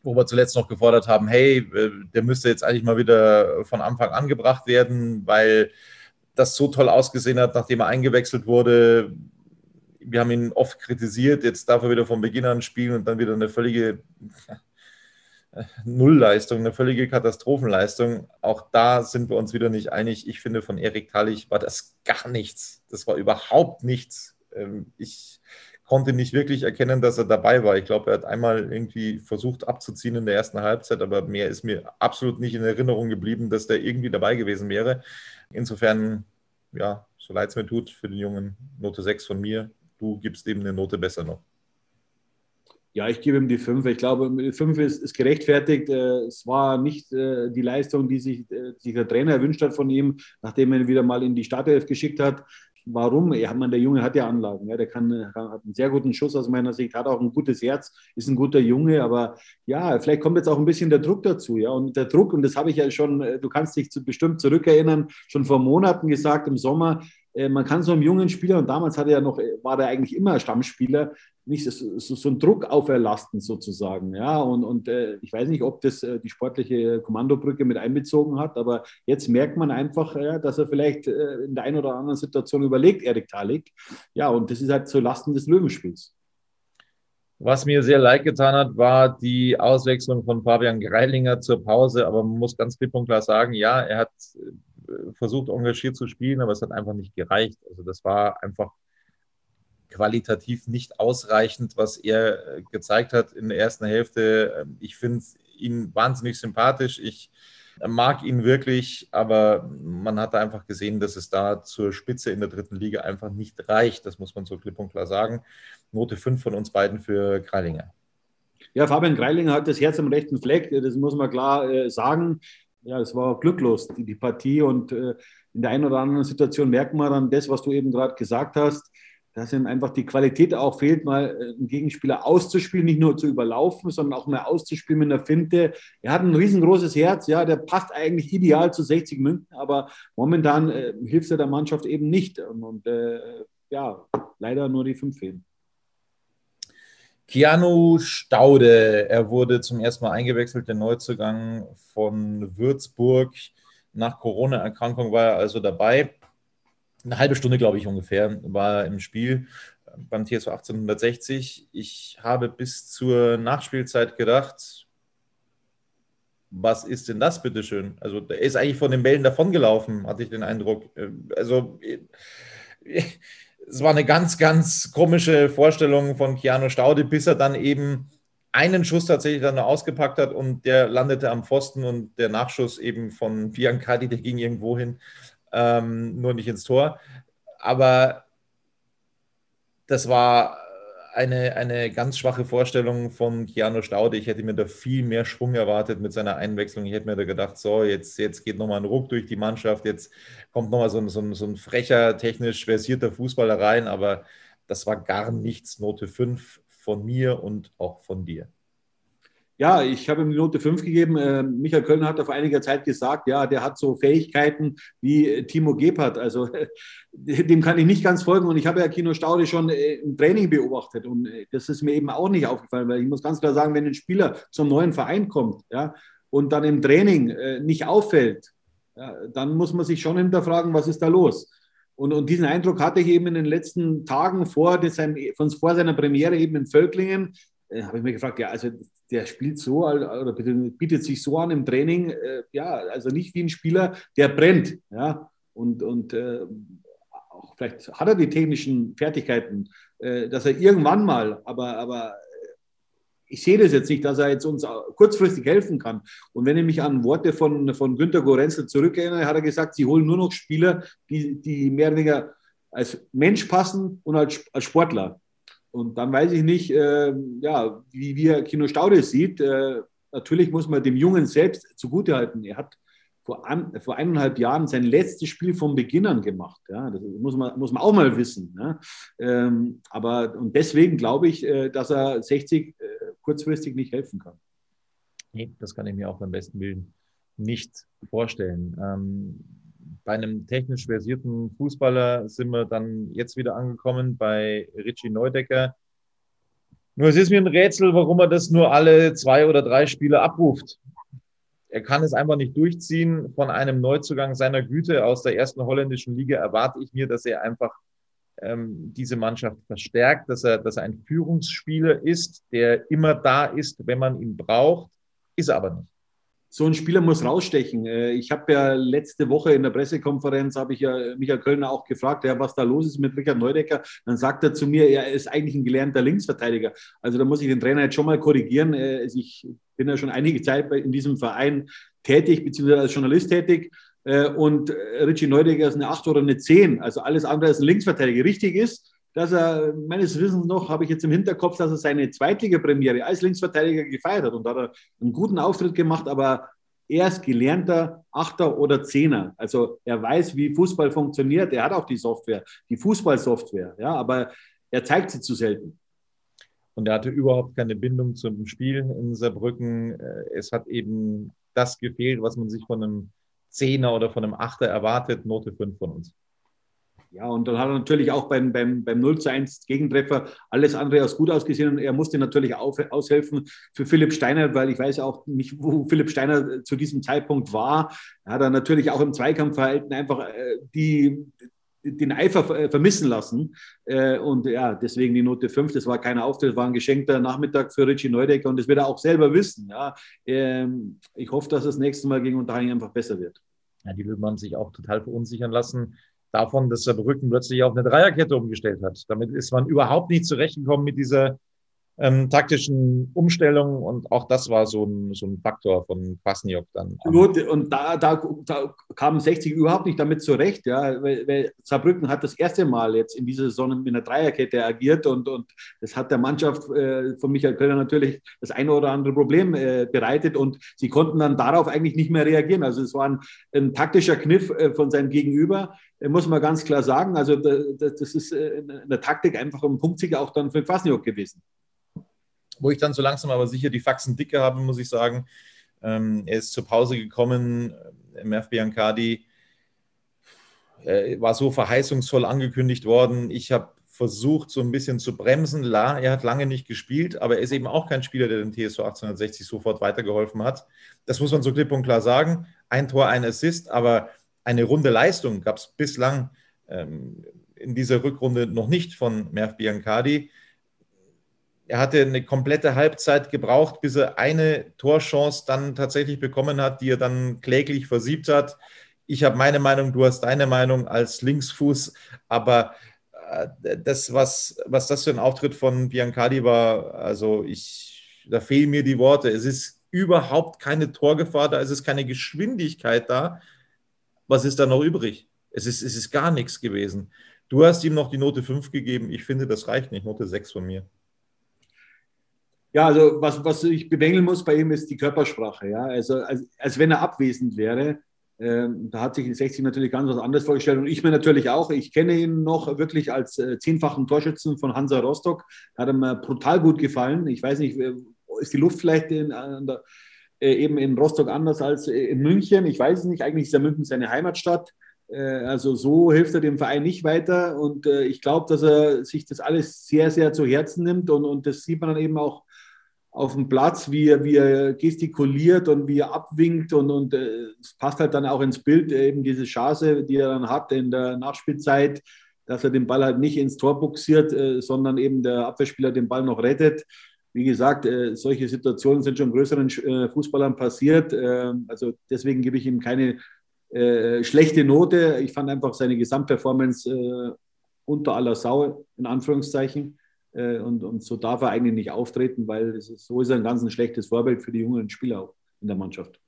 wo wir zuletzt noch gefordert haben, hey, äh, der müsste jetzt eigentlich mal wieder von Anfang an gebracht werden, weil das so toll ausgesehen hat, nachdem er eingewechselt wurde. wir haben ihn oft kritisiert, jetzt darf er wieder von Beginn an spielen und dann wieder eine völlige Nullleistung, eine völlige Katastrophenleistung. Auch da sind wir uns wieder nicht einig. Ich finde, von Erik Tallich war das gar nichts. Das war überhaupt nichts. Ähm, ich konnte nicht wirklich erkennen, dass er dabei war. Ich glaube, er hat einmal irgendwie versucht abzuziehen in der ersten Halbzeit, aber mehr ist mir absolut nicht in Erinnerung geblieben, dass der irgendwie dabei gewesen wäre. Insofern, ja, so leid es mir tut für den Jungen, Note 6 von mir. Du gibst eben eine Note besser noch. Ja, ich gebe ihm die 5. Ich glaube, die 5 ist, ist, gerechtfertigt. Äh, es war nicht äh, die Leistung, die sich, äh, sich, der Trainer erwünscht hat von ihm, nachdem er ihn wieder mal in die Startelf geschickt hat. Warum? Ja, man, der Junge hat ja Anlagen. Ja, der kann, hat einen sehr guten Schuss aus meiner Sicht, hat auch ein gutes Herz, ist ein guter Junge. Aber ja, vielleicht kommt jetzt auch ein bisschen der Druck dazu. Ja, und der Druck, und das habe ich ja schon, du kannst dich zu, bestimmt zurückerinnern, schon vor Monaten gesagt im Sommer, man kann so einem jungen Spieler, und damals hat er ja noch, war er eigentlich immer Stammspieler, nicht so, so einen Druck auferlasten sozusagen. Ja, und, und äh, ich weiß nicht, ob das äh, die sportliche Kommandobrücke mit einbezogen hat, aber jetzt merkt man einfach, ja, dass er vielleicht äh, in der einen oder anderen Situation überlegt, Erik Talik. Ja, und das ist halt zu Lasten des Löwenspiels. Was mir sehr leid getan hat, war die Auswechslung von Fabian Greilinger zur Pause. Aber man muss ganz klipp und klar sagen, ja, er hat äh, versucht, engagiert zu spielen, aber es hat einfach nicht gereicht. Also das war einfach qualitativ nicht ausreichend, was er äh, gezeigt hat in der ersten Hälfte. Ähm, ich finde ihn wahnsinnig sympathisch. Ich äh, mag ihn wirklich, aber man hat einfach gesehen, dass es da zur Spitze in der dritten Liga einfach nicht reicht. Das muss man so klipp und klar sagen. Note 5 von uns beiden für Greilinger. Ja, Fabian Greilinger hat das Herz am rechten Fleck, das muss man klar äh, sagen. Ja, es war glücklos, die, die Partie. Und äh, in der einen oder anderen Situation merkt man dann das, was du eben gerade gesagt hast dass ihm einfach die Qualität auch fehlt, mal äh, einen Gegenspieler auszuspielen, nicht nur zu überlaufen, sondern auch mal auszuspielen mit einer Finte. Er hat ein riesengroßes Herz, ja, der passt eigentlich ideal zu 60 München, aber momentan äh, hilft er der Mannschaft eben nicht. Und, und äh, ja, leider nur die fünf fehlen. Keanu Staude, er wurde zum ersten Mal eingewechselt, der Neuzugang von Würzburg. Nach Corona-Erkrankung war er also dabei eine halbe Stunde, glaube ich, ungefähr, war im Spiel beim TSV 1860. Ich habe bis zur Nachspielzeit gedacht, was ist denn das, bitteschön? Also, der ist eigentlich von den Bällen davongelaufen, hatte ich den Eindruck. Also, es war eine ganz, ganz komische Vorstellung von Keanu Staude, bis er dann eben einen Schuss tatsächlich dann ausgepackt hat und der landete am Pfosten und der Nachschuss eben von Biancardi, der ging irgendwo hin ähm, nur nicht ins Tor. Aber das war eine, eine ganz schwache Vorstellung von Keanu Staude. Ich hätte mir da viel mehr Schwung erwartet mit seiner Einwechslung. Ich hätte mir da gedacht, so, jetzt, jetzt geht nochmal ein Ruck durch die Mannschaft, jetzt kommt nochmal so ein, so, ein, so ein frecher, technisch versierter Fußballer rein, aber das war gar nichts. Note 5 von mir und auch von dir. Ja, ich habe ihm die Note 5 gegeben. Äh, Michael Kölner hat vor einiger Zeit gesagt, ja, der hat so Fähigkeiten wie äh, Timo Gebhardt. Also dem kann ich nicht ganz folgen. Und ich habe ja Kino Staude schon äh, im Training beobachtet. Und das ist mir eben auch nicht aufgefallen, weil ich muss ganz klar sagen, wenn ein Spieler zum neuen Verein kommt ja, und dann im Training nicht auffällt, ja, dann muss man sich schon hinterfragen, was ist da los. Und, und diesen Eindruck hatte ich eben in den letzten Tagen vor, von, vor seiner Premiere eben in Völklingen. Äh, habe ich mir gefragt, ja, also der spielt so oder bietet sich so an im Training, äh, ja, also nicht wie ein Spieler, der brennt, ja, und, und äh, auch vielleicht hat er die technischen Fertigkeiten, äh, dass er irgendwann mal, aber, aber ich sehe das jetzt nicht, dass er jetzt uns kurzfristig helfen kann. Und wenn ich mich an Worte von, von Günter Gorenzel zurückerinnere, hat er gesagt, sie holen nur noch Spieler, die, die mehr oder weniger als Mensch passen und als, als Sportler. Und dann weiß ich nicht, äh, ja, wie, wie Kino Staude sieht. Äh, natürlich muss man dem Jungen selbst zugutehalten. Er hat vor, an, vor eineinhalb Jahren sein letztes Spiel vom Beginn an gemacht. Ja, das muss man, muss man auch mal wissen. Ja. Ähm, aber und deswegen glaube ich, äh, dass er 60 äh, kurzfristig nicht helfen kann. Nee, das kann ich mir auch beim besten Willen nicht vorstellen. Ähm, bei einem technisch versierten Fußballer sind wir dann jetzt wieder angekommen bei Richie Neudecker. Nur es ist mir ein Rätsel, warum er das nur alle zwei oder drei Spiele abruft. Er kann es einfach nicht durchziehen. Von einem Neuzugang seiner Güte aus der ersten holländischen Liga erwarte ich mir, dass er einfach ähm, diese Mannschaft verstärkt, dass er, dass er ein Führungsspieler ist, der immer da ist, wenn man ihn braucht, ist er aber nicht so ein Spieler muss rausstechen. Äh, ich habe ja letzte Woche in der Pressekonferenz, habe ich ja Michael Kölner auch gefragt, ja, was da los ist mit Richard Neudecker. Dann sagt er zu mir, er ist eigentlich ein gelernter Linksverteidiger. Also da muss ich den Trainer jetzt schon mal korrigieren. Äh, ich bin ja schon einige Zeit in diesem Verein tätig, beziehungsweise als Journalist tätig. Äh, und Richie Neudecker ist eine 8 oder eine 10. Also alles andere als ein Linksverteidiger. Richtig ist, dass er, meines Wissens noch, habe ich jetzt im Hinterkopf, dass er seine Zweitliga-Premiere als Linksverteidiger gefeiert hat und da hat er einen guten Auftritt gemacht, aber er ist gelernter Achter oder Zehner. Also er weiß, wie Fußball funktioniert. Er hat auch die Software, die Fußballsoftware, ja, aber er zeigt sie zu selten. Und er hatte überhaupt keine Bindung zum Spiel in Saarbrücken. Es hat eben das gefehlt, was man sich von einem Zehner oder von einem Achter erwartet. Note 5 von uns. Ja, und dann hat er natürlich auch beim, beim, beim 0 zu 1 Gegentreffer alles andere als gut ausgesehen. Und er musste natürlich auf, aushelfen für Philipp Steiner, weil ich weiß auch nicht, wo Philipp Steiner zu diesem Zeitpunkt war. Er hat er natürlich auch im Zweikampfverhalten einfach äh, die, den Eifer äh, vermissen lassen. Äh, und ja, deswegen die Note 5. Das war kein Auftritt, war ein geschenkter Nachmittag für Richie Neudecker und das wird er auch selber wissen. Ja. Ähm, ich hoffe, dass es das nächste Mal gegen Unterhaching einfach besser wird. Ja, die Löwen haben sich auch total verunsichern lassen davon, dass Saarbrücken plötzlich auf eine Dreierkette umgestellt hat. Damit ist man überhaupt nicht zurechtgekommen mit dieser ähm, taktischen Umstellung und auch das war so ein, so ein Faktor von Kwasniok dann. Und da, da, da kam 60 überhaupt nicht damit zurecht, ja, weil, weil, Saarbrücken hat das erste Mal jetzt in dieser Saison mit einer Dreierkette agiert und, und das hat der Mannschaft äh, von Michael Kölner natürlich das eine oder andere Problem äh, bereitet und sie konnten dann darauf eigentlich nicht mehr reagieren. Also es war ein, ein taktischer Kniff äh, von seinem Gegenüber, äh, muss man ganz klar sagen. Also das, das ist äh, in der Taktik einfach ein Punktsieg auch dann für Kwasniok gewesen wo ich dann so langsam aber sicher die Faxen dicke habe, muss ich sagen. Ähm, er ist zur Pause gekommen, MF Biancardi äh, war so verheißungsvoll angekündigt worden. Ich habe versucht, so ein bisschen zu bremsen. La, er hat lange nicht gespielt, aber er ist eben auch kein Spieler, der dem TSV 1860 sofort weitergeholfen hat. Das muss man so klipp und klar sagen. Ein Tor, ein Assist, aber eine runde Leistung gab es bislang ähm, in dieser Rückrunde noch nicht von Merv Biancardi er hatte eine komplette Halbzeit gebraucht, bis er eine Torchance dann tatsächlich bekommen hat, die er dann kläglich versiebt hat. Ich habe meine Meinung, du hast deine Meinung als Linksfuß, aber äh, das, was, was das für ein Auftritt von Biancardi war, also ich, da fehlen mir die Worte. Es ist überhaupt keine Torgefahr da, es ist keine Geschwindigkeit da. Was ist da noch übrig? Es ist, es ist gar nichts gewesen. Du hast ihm noch die Note 5 gegeben. Ich finde, das reicht nicht. Note 6 von mir. Ja, also was, was ich bemängeln muss bei ihm ist die Körpersprache. Ja? Also als, als wenn er abwesend wäre. Ähm, da hat sich 60 natürlich ganz was anderes vorgestellt und ich mir natürlich auch. Ich kenne ihn noch wirklich als äh, zehnfachen Torschützen von Hansa Rostock. Hat ihm brutal gut gefallen. Ich weiß nicht, äh, ist die Luft vielleicht in, der, äh, eben in Rostock anders als in München? Ich weiß es nicht. Eigentlich ist ja München seine Heimatstadt. Äh, also so hilft er dem Verein nicht weiter und äh, ich glaube, dass er sich das alles sehr, sehr zu Herzen nimmt und, und das sieht man dann eben auch auf dem Platz, wie er, wie er gestikuliert und wie er abwinkt und, und äh, es passt halt dann auch ins Bild, äh, eben diese Chance, die er dann hat in der Nachspielzeit, dass er den Ball halt nicht ins Tor buxiert, äh, sondern eben der Abwehrspieler den Ball noch rettet. Wie gesagt, äh, solche Situationen sind schon größeren äh, Fußballern passiert. Äh, also deswegen gebe ich ihm keine schlechte Note. Ich fand einfach seine Gesamtperformance unter aller Sau, in Anführungszeichen. Äh, und, und so darf er eigentlich nicht auftreten, weil ist, so ist er ein ganz ein schlechtes Vorbild für die jungen Spieler in der Mannschaft.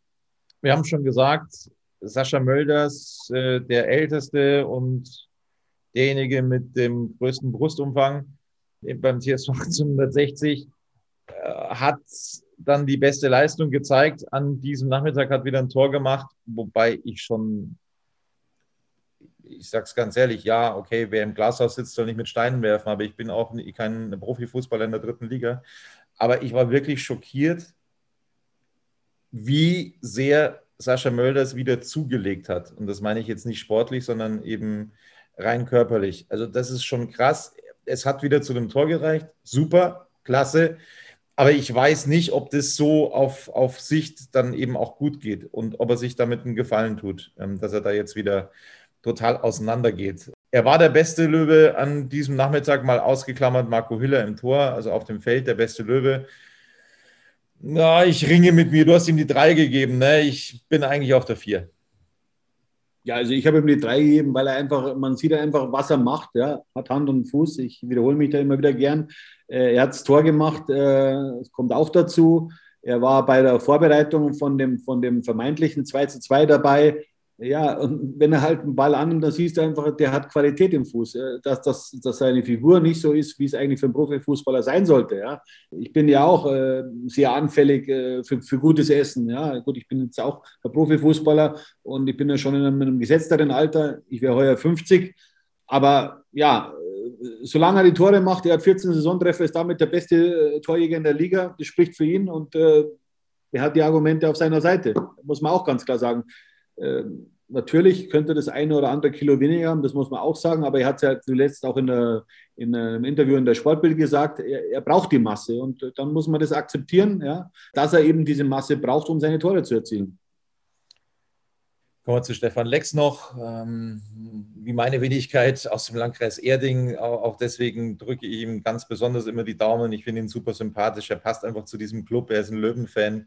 Wir haben schon gesagt, Sascha Mölders, äh, der Älteste und derjenige mit dem größten Brustumfang beim TSV 1860, äh, hat dann die beste Leistung gezeigt. An diesem Nachmittag hat wieder ein Tor gemacht, wobei ich schon ich sage es ganz ehrlich, ja, okay, wer im Glashaus sitzt, soll nicht mit Steinen werfen, aber ich bin auch kein Profifußballer in der dritten Liga. Aber ich war wirklich schockiert, wie sehr Sascha Mölders wieder zugelegt hat. Und das meine ich jetzt nicht sportlich, sondern eben rein körperlich. Also das ist schon krass. Es hat wieder zu dem Tor gereicht. Super, klasse. Aber ich weiß nicht, ob das so auf, auf Sicht dann eben auch gut geht und ob er sich damit einen Gefallen tut, ähm, dass er da jetzt wieder total auseinandergeht. Er war der beste Löwe an diesem Nachmittag, mal ausgeklammert Marco Hiller im Tor, also auf dem Feld der beste Löwe. Na, ich ringe mit mir. Du hast ihm die drei gegeben. Ne? Ich bin eigentlich auf der vier. Ja, also ich habe ihm die drei gegeben, weil er einfach, man sieht einfach, was er macht. Ja, hat Hand und Fuß. Ich wiederhole mich da immer wieder gern. Äh, er hat das Tor gemacht. Äh, es kommt auch dazu. Er war bei der Vorbereitung von dem, von dem vermeintlichen 2 zu 2 dabei. Ja, und wenn er halt einen Ball annimmt, dann siehst du einfach, der hat Qualität im Fuß. Dass, dass, dass seine Figur nicht so ist, wie es eigentlich für einen Profifußballer sein sollte. Ja. Ich bin ja auch äh, sehr anfällig äh, für, für gutes Essen. Ja. Gut, ich bin jetzt auch ein Profifußballer und ich bin ja schon in einem, in einem gesetzteren Alter. Ich wäre heuer 50. Aber ja, solange er die Tore macht, er hat 14 Saisontreffer, ist damit der beste äh, Torjäger in der Liga. Das spricht für ihn und äh, er hat die Argumente auf seiner Seite. Muss man auch ganz klar sagen. Ähm, natürlich könnte das eine oder andere Kilo weniger haben, das muss man auch sagen, aber er hat es ja zuletzt auch in, der, in einem Interview in der Sportbild gesagt, er, er, braucht die Masse und dann muss man das akzeptieren, ja, dass er eben diese Masse braucht, um seine Tore zu erzielen. Kommen wir zu Stefan Lex noch. Ähm, wie meine Wenigkeit aus dem Landkreis Erding. Auch deswegen drücke ich ihm ganz besonders immer die Daumen. Ich finde ihn super sympathisch. Er passt einfach zu diesem Club. Er ist ein Löwenfan.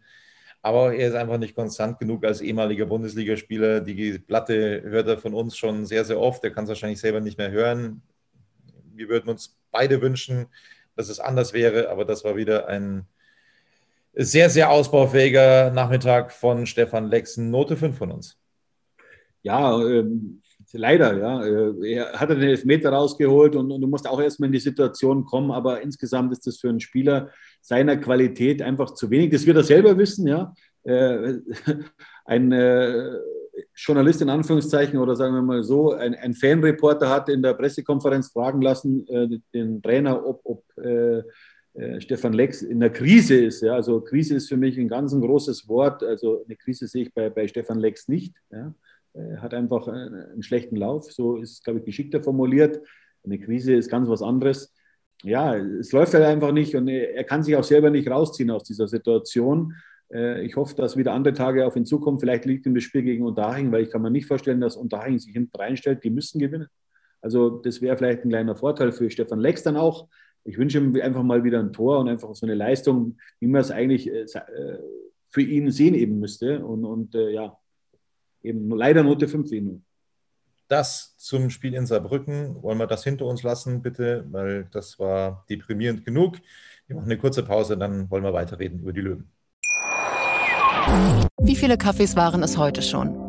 Aber er ist einfach nicht konstant genug als ehemaliger Bundesligaspieler. Die Platte hört er von uns schon sehr, sehr oft. Er kann es wahrscheinlich selber nicht mehr hören. Wir würden uns beide wünschen, dass es anders wäre. Aber das war wieder ein sehr, sehr ausbaufähiger Nachmittag von Stefan Lexen. Note 5 von uns. Ja, ähm, leider, ja. Äh, er hat den Elfmeter rausgeholt und, und du musst auch erstmal in die Situation kommen. Aber insgesamt ist das für einen Spieler, seiner Qualität einfach zu wenig. Das wird er selber wissen, ja. Äh, ein äh, Journalist in Anführungszeichen oder sagen wir mal so, ein, ein Fanreporter hat in der Pressekonferenz fragen lassen, äh, den Trainer, ob, ob äh, äh, Stefan Lex in der Krise ist. Ja. Also Krise ist für mich ein ganz ein großes Wort. Also eine Krise sehe ich bei, bei Stefan Lex nicht. Ja. Er hat einfach einen schlechten Lauf, so ist, glaube ich, geschickter formuliert. Eine Krise ist ganz was anderes ja, es läuft halt einfach nicht und er kann sich auch selber nicht rausziehen aus dieser Situation. Äh, ich hoffe, dass wieder andere Tage auf ihn zukommen. Vielleicht liegt ihm das Spiel gegen Unterhaching, weil ich kann mir nicht vorstellen, dass Unterhaching sich hinten reinstellt. Die müssen gewinnen. Also das wäre vielleicht ein kleiner Vorteil für Stefan Lex dann auch. Ich wünsche ihm einfach mal wieder ein Tor und einfach so eine Leistung, wie man es eigentlich äh, äh, für ihn sehen eben müsste. Und, und ja, eben leider Note 5 nur das zum Spiel in Saarbrücken. Wollen wir das hinter uns lassen, bitte, weil das war deprimierend genug. Wir machen eine kurze Pause, dann wollen wir weiterreden über die Löwen. Wie viele Kaffees waren es heute schon?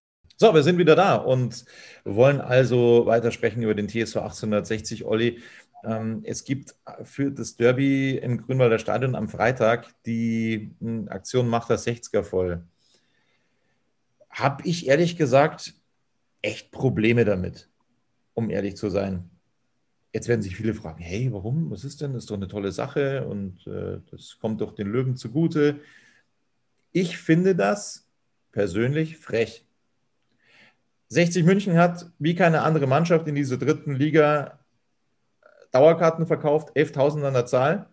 So, wir sind wieder da und wollen also weitersprechen über den TSV 1860. Olli, ähm, es gibt für das Derby im Grünwalder Stadion am Freitag die hm, Aktion Macht das 60er voll. Habe ich ehrlich gesagt echt Probleme damit, um ehrlich zu sein. Jetzt werden sich viele fragen, hey, warum? Was ist denn? Das ist doch eine tolle Sache und äh, das kommt doch den Löwen zugute. Ich finde das persönlich frech. 60 München hat wie keine andere Mannschaft in dieser dritten Liga Dauerkarten verkauft, 11.000 an der Zahl.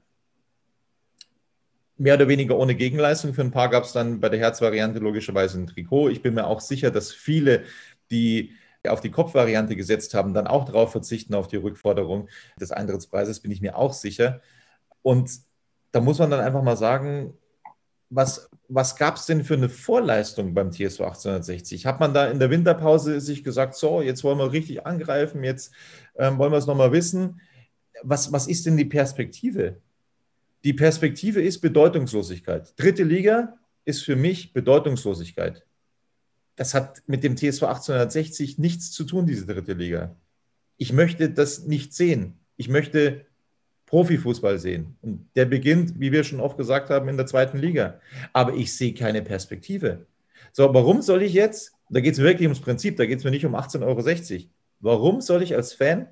Mehr oder weniger ohne Gegenleistung. Für ein paar gab es dann bei der Herzvariante logischerweise ein Trikot. Ich bin mir auch sicher, dass viele, die auf die Kopfvariante gesetzt haben, dann auch darauf verzichten, auf die Rückforderung des Eintrittspreises, bin ich mir auch sicher. Und da muss man dann einfach mal sagen, was, was gab es denn für eine Vorleistung beim TSV 1860? Hat man da in der Winterpause sich gesagt, so, jetzt wollen wir richtig angreifen, jetzt ähm, wollen wir es nochmal wissen? was, was ist denn die Perspektive? Die Perspektive ist Bedeutungslosigkeit. Dritte Liga ist für mich Bedeutungslosigkeit. Das hat mit dem TSV 1860 nichts zu tun, diese dritte Liga. Ich möchte das nicht sehen. Ich möchte Profifußball sehen. Und der beginnt, wie wir schon oft gesagt haben, in der zweiten Liga. Aber ich sehe keine Perspektive. So, warum soll ich jetzt, da geht es wirklich ums Prinzip, da geht es mir nicht um 18,60 Euro. warum soll ich als Fan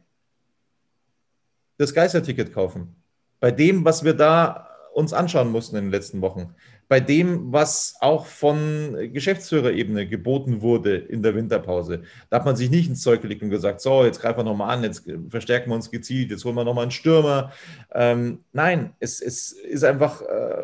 das Geisterticket kaufen? Bei dem, was wir da uns anschauen mussten in den letzten Wochen. Bei dem, was auch von Geschäftsführerebene geboten wurde in der Winterpause. Da hat man sich nicht ins Zeug gelegt und gesagt, so, jetzt greifen wir nochmal an, jetzt verstärken wir uns gezielt, jetzt holen wir nochmal einen Stürmer. Ähm, nein, es, es, ist einfach äh,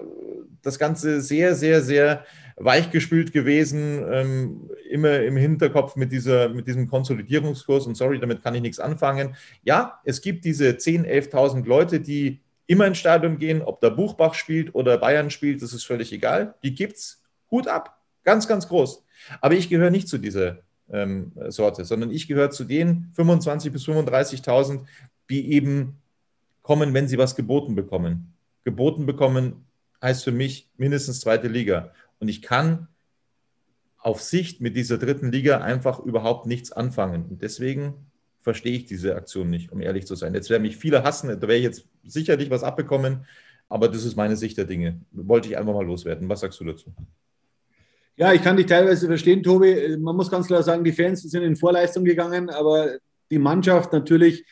das Ganze sehr, sehr, sehr weichgespült gewesen, ähm, immer im Hinterkopf mit, dieser, mit diesem Konsolidierungskurs. Und sorry, damit kann ich nichts anfangen. Ja, es gibt diese 10.000, 11.000 Leute, die immer ins Stadion gehen, ob der Buchbach spielt oder Bayern spielt, das ist völlig egal. Die gibt's. Hut ab. Ganz, ganz groß. Aber ich gehöre nicht zu dieser ähm, Sorte, sondern ich gehöre zu den 25.000 bis 35.000, die eben kommen, wenn sie was geboten bekommen. Geboten bekommen heißt für mich mindestens zweite Liga. Und ich kann auf Sicht mit dieser dritten Liga einfach überhaupt nichts anfangen. Und deswegen verstehe ich diese Aktion nicht, um ehrlich zu sein. Jetzt werden mich viele hassen, da wäre ich jetzt sicherlich was abbekommen, aber das ist meine Sicht der Dinge. Wollte ich einfach mal loswerden. Was sagst du dazu? Ja, ich kann dich teilweise verstehen, Tobi. Man muss ganz klar sagen, die Fans sind in Vorleistung gegangen, aber die Mannschaft natürlich,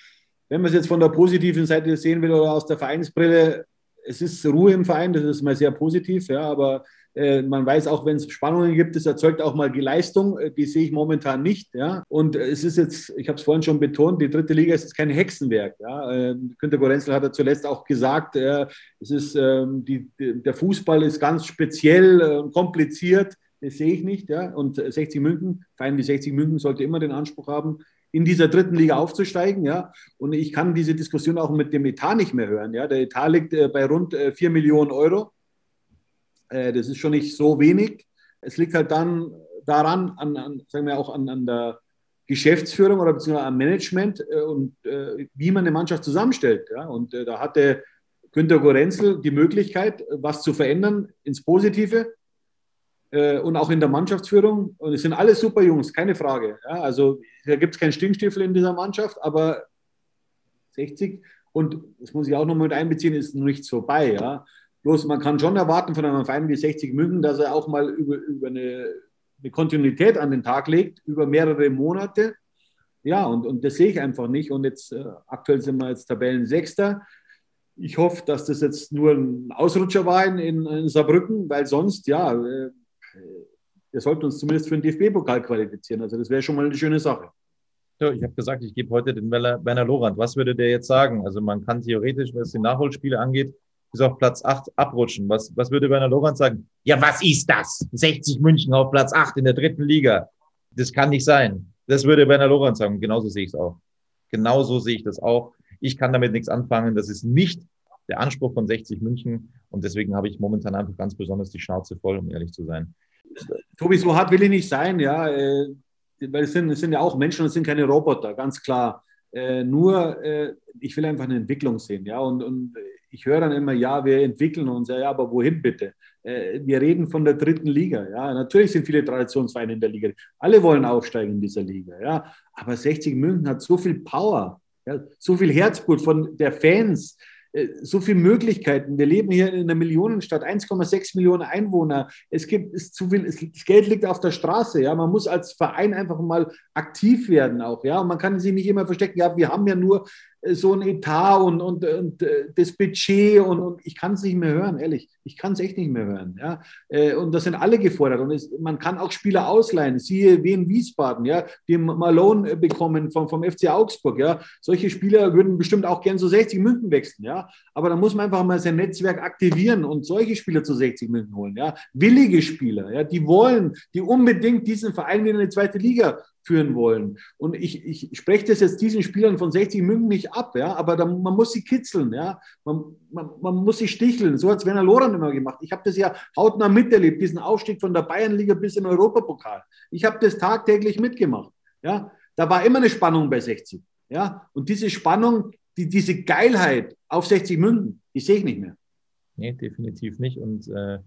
wenn man es jetzt von der positiven Seite sehen will oder aus der Vereinsbrille, es ist Ruhe im Verein, das ist mal sehr positiv, ja, aber man weiß auch, wenn es Spannungen gibt, es erzeugt auch mal die Leistung. Äh, die sehe ich momentan nicht. Ja? Und es ist jetzt, ich habe es vorhin schon betont, die dritte Liga ist kein Hexenwerk. Ja? Äh, Günter Gorenzel hat ja zuletzt auch gesagt, es ist, ähm, die, der Fußball ist ganz speziell und kompliziert. Das sehe ich nicht. Ja? Und 60 München, Verein wie 60 München sollte immer den Anspruch haben, in dieser dritten Liga aufzusteigen. Ja? Und ich kann diese Diskussion auch mit dem Etat nicht mehr hören. Ja? Der Etat liegt bei rund 4 Millionen Euro. Äh, das ist schon nicht so wenig. Es liegt halt dann daran, an, an sagen wir auch an, an der Geschäftsführung oder beziehungsweise am Management äh, und äh, wie man eine Mannschaft zusammenstellt. Ja? Und da hatte Günter Gorenzel die Möglichkeit, was zu verändern ins Positive und auch in der Mannschaftsführung. Und es sind alle super Jungs, keine Frage. Ja? Also da gibt es keinen Stinkstiefel in dieser Mannschaft, aber 60 und das muss ich auch noch mit einbeziehen, ist noch nichts vorbei. Ja? Bloß man kann schon erwarten von einem Verein wie 60 München, dass er auch mal über, über eine, eine Kontinuität an den Tag legt, über mehrere Monate. Ja, und, und das sehe ich einfach nicht. Und jetzt äh, aktuell sind wir jetzt Tabellensechster. Ich hoffe, dass das jetzt nur ein Ausrutscher war in, in Saarbrücken, weil sonst, ja, äh, wir sollten uns zumindest für den DFB-Pokal qualifizieren. Also das wäre schon mal eine schöne Sache. Ja, ich habe gesagt, ich gebe heute den Werner, Werner Lorand. Was würde der jetzt sagen? Also man kann theoretisch, was die Nachholspiele angeht, bis auf Platz 8 abrutschen. Was, was würde Werner Lorenz sagen? Ja, was ist das? 60 München auf Platz 8 in der dritten Liga. Das kann nicht sein. Das würde Werner Lorenz sagen. Genauso sehe ich es auch. Genauso sehe ich das auch. Ich kann damit nichts anfangen. Das ist nicht der Anspruch von 60 München. Und deswegen habe ich momentan einfach ganz besonders die Schnauze voll, um ehrlich zu sein. Tobi, so hart will ich nicht sein, ja. Äh, weil es sind, es sind ja auch Menschen, es sind keine Roboter, ganz klar. Äh, nur, äh, ich will einfach eine Entwicklung sehen, ja. Und, und ich höre dann immer, ja, wir entwickeln uns, ja, aber wohin bitte? Äh, wir reden von der dritten Liga. Ja, natürlich sind viele Traditionsvereine in der Liga. Alle wollen aufsteigen in dieser Liga. Ja, aber 60 München hat so viel Power, ja, so viel Herzblut von der Fans, äh, so viele Möglichkeiten. Wir leben hier in einer Millionenstadt, 1,6 Millionen Einwohner. Es gibt ist zu viel, es, das Geld liegt auf der Straße. Ja, man muss als Verein einfach mal aktiv werden auch. Ja, und man kann sich nicht immer verstecken. Ja, wir haben ja nur so ein Etat und, und, und äh, das Budget und, und ich kann es nicht mehr hören, ehrlich. Ich kann es echt nicht mehr hören. Ja? Äh, und das sind alle gefordert. Und es, man kann auch Spieler ausleihen. Siehe Wien Wiesbaden, ja, die Malone bekommen vom, vom FC Augsburg. Ja? Solche Spieler würden bestimmt auch gern zu 60 München wechseln. Ja? Aber da muss man einfach mal sein Netzwerk aktivieren und solche Spieler zu 60 München holen. Ja? Willige Spieler, ja? die wollen, die unbedingt diesen Verein in die zweite Liga führen wollen. Und ich, ich spreche das jetzt diesen Spielern von 60 München nicht ab, ja, aber da, man muss sie kitzeln, ja, man, man, man muss sie sticheln. So hat es Werner Loran immer gemacht. Ich habe das ja hautnah miterlebt, diesen Aufstieg von der Bayernliga bis in den Europapokal. Ich habe das tagtäglich mitgemacht, ja. Da war immer eine Spannung bei 60, ja. Und diese Spannung, die, diese Geilheit auf 60 München, die sehe ich nicht mehr. Nee, definitiv nicht. Und äh,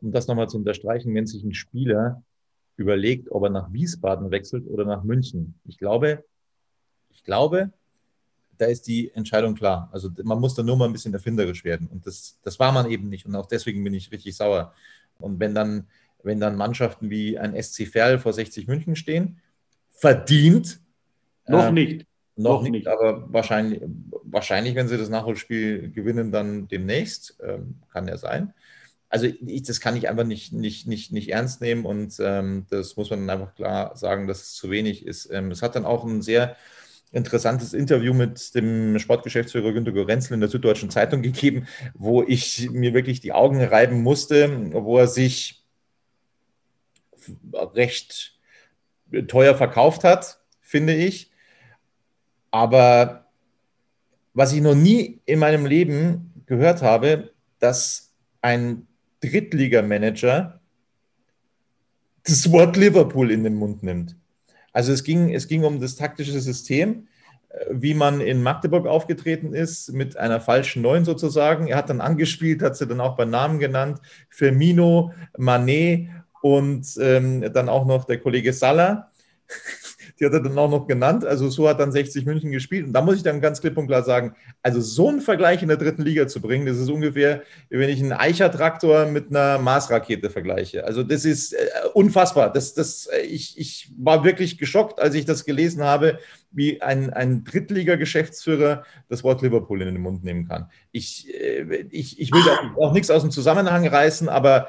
um das nochmal zu unterstreichen, wenn sich ein Spieler überlegt, ob er nach Wiesbaden wechselt oder nach München. Ich glaube, ich glaube, da ist die Entscheidung klar. Also man muss da nur mal ein bisschen erfinderisch werden. Und das, das war man eben nicht. Und auch deswegen bin ich richtig sauer. Und wenn dann, wenn dann Mannschaften wie ein SC Verl vor 60 München stehen, verdient, Noch ähm, nicht. Noch, noch nicht, nicht, aber wahrscheinlich, wahrscheinlich, wenn sie das Nachholspiel gewinnen, dann demnächst. Ähm, kann ja sein. Also ich, das kann ich einfach nicht, nicht, nicht, nicht ernst nehmen und ähm, das muss man dann einfach klar sagen, dass es zu wenig ist. Ähm, es hat dann auch ein sehr interessantes Interview mit dem Sportgeschäftsführer Günter Gorenzel in der Süddeutschen Zeitung gegeben, wo ich mir wirklich die Augen reiben musste, wo er sich recht teuer verkauft hat, finde ich. Aber was ich noch nie in meinem Leben gehört habe, dass ein Drittligamanager das Wort Liverpool in den Mund nimmt. Also es ging, es ging um das taktische System, äh, wie man in Magdeburg aufgetreten ist, mit einer falschen Neun sozusagen. Er hat dann angespielt, hat sie dann auch bei Namen genannt, Firmino, Manet und ähm, dann auch noch der Kollege Salah. Die hat er dann auch noch genannt. Also so hat dann 60 München gespielt. Und da muss ich dann ganz klipp und klar sagen, also so einen Vergleich in der dritten Liga zu bringen, das ist ungefähr, wenn ich einen Eicher-Traktor mit einer Mars-Rakete vergleiche. Also das ist äh, unfassbar. Das, das, äh, ich, ich war wirklich geschockt, als ich das gelesen habe, wie ein, ein Drittliga-Geschäftsführer das Wort Liverpool in den Mund nehmen kann. Ich, äh, ich, ich will auch nichts aus dem Zusammenhang reißen, aber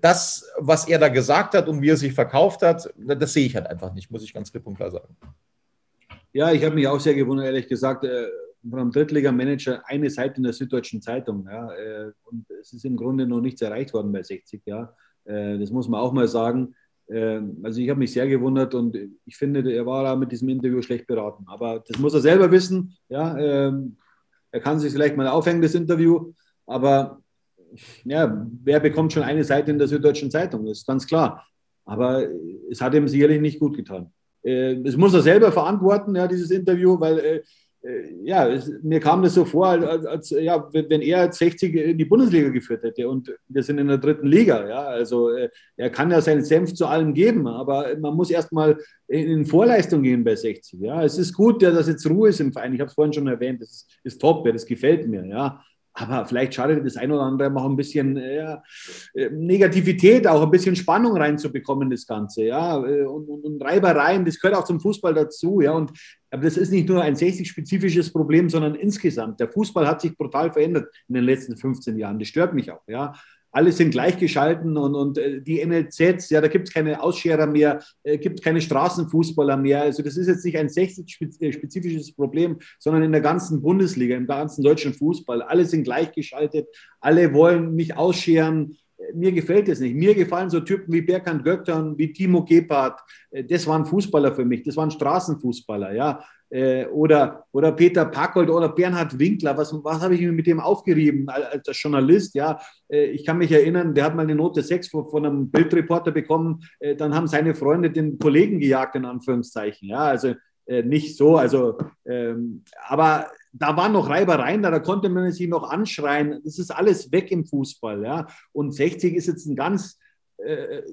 das, was er da gesagt hat und wie er sich verkauft hat, das sehe ich halt einfach nicht, muss ich ganz klipp und klar sagen. Ja, ich habe mich auch sehr gewundert, ehrlich gesagt, äh, von einem Drittliga-Manager eine Seite in der Süddeutschen Zeitung. Ja, äh, und es ist im Grunde noch nichts erreicht worden bei 60. Ja. Äh, das muss man auch mal sagen. Also ich habe mich sehr gewundert und ich finde, er war da mit diesem Interview schlecht beraten. Aber das muss er selber wissen. Ja, ähm, er kann sich vielleicht mal aufhängen, das Interview. Aber ja, wer bekommt schon eine Seite in der Süddeutschen Zeitung? Das ist ganz klar. Aber es hat ihm sicherlich nicht gut getan. Äh, das muss er selber verantworten, ja, dieses Interview, weil äh, äh, ja, es, mir kam das so vor, als, als, ja, wenn er 60 in die Bundesliga geführt hätte und wir sind in der dritten Liga. Ja, also er kann ja seinen Senf zu allem geben, aber man muss erstmal in Vorleistung gehen bei 60. Ja, es ist gut, ja, dass jetzt Ruhe ist im Verein. Ich habe es vorhin schon erwähnt, das ist, ist top, ja, das gefällt mir. Ja, aber vielleicht schadet das ein oder andere auch ein bisschen ja, äh, Negativität, auch ein bisschen Spannung reinzubekommen, das Ganze. Ja, äh, und, und, und, Reibereien, das gehört auch zum Fußball dazu. Ja, und aber das ist nicht nur ein 60-spezifisches Problem, sondern insgesamt. Der Fußball hat sich brutal verändert in den letzten 15 Jahren. Das stört mich auch. Ja, alle sind gleichgeschalten und, und äh, die NLZs, ja, da gibt es keine Ausscherer mehr, äh, gibt keine Straßenfußballer mehr. Also das ist jetzt nicht ein 60-spezifisches Problem, sondern in der ganzen Bundesliga, im ganzen deutschen Fußball. Alle sind gleichgeschaltet, alle wollen mich ausscheren. Mir gefällt das nicht. Mir gefallen so Typen wie Berkan Göttern, wie Timo Gebhardt. Äh, das waren Fußballer für mich. Das waren Straßenfußballer, ja äh, oder, oder Peter Packold oder Bernhard Winkler, was, was habe ich mir mit dem aufgerieben als, Journalist? Ja, äh, ich kann mich erinnern, der hat mal eine Note 6 von, von einem Bildreporter bekommen, äh, dann haben seine Freunde den Kollegen gejagt, in Anführungszeichen. Ja, also nicht so, also, ähm, aber da waren noch Reibereien, da, da konnte man sich noch anschreien. Das ist alles weg im Fußball. Ja, und 60 ist jetzt ein ganz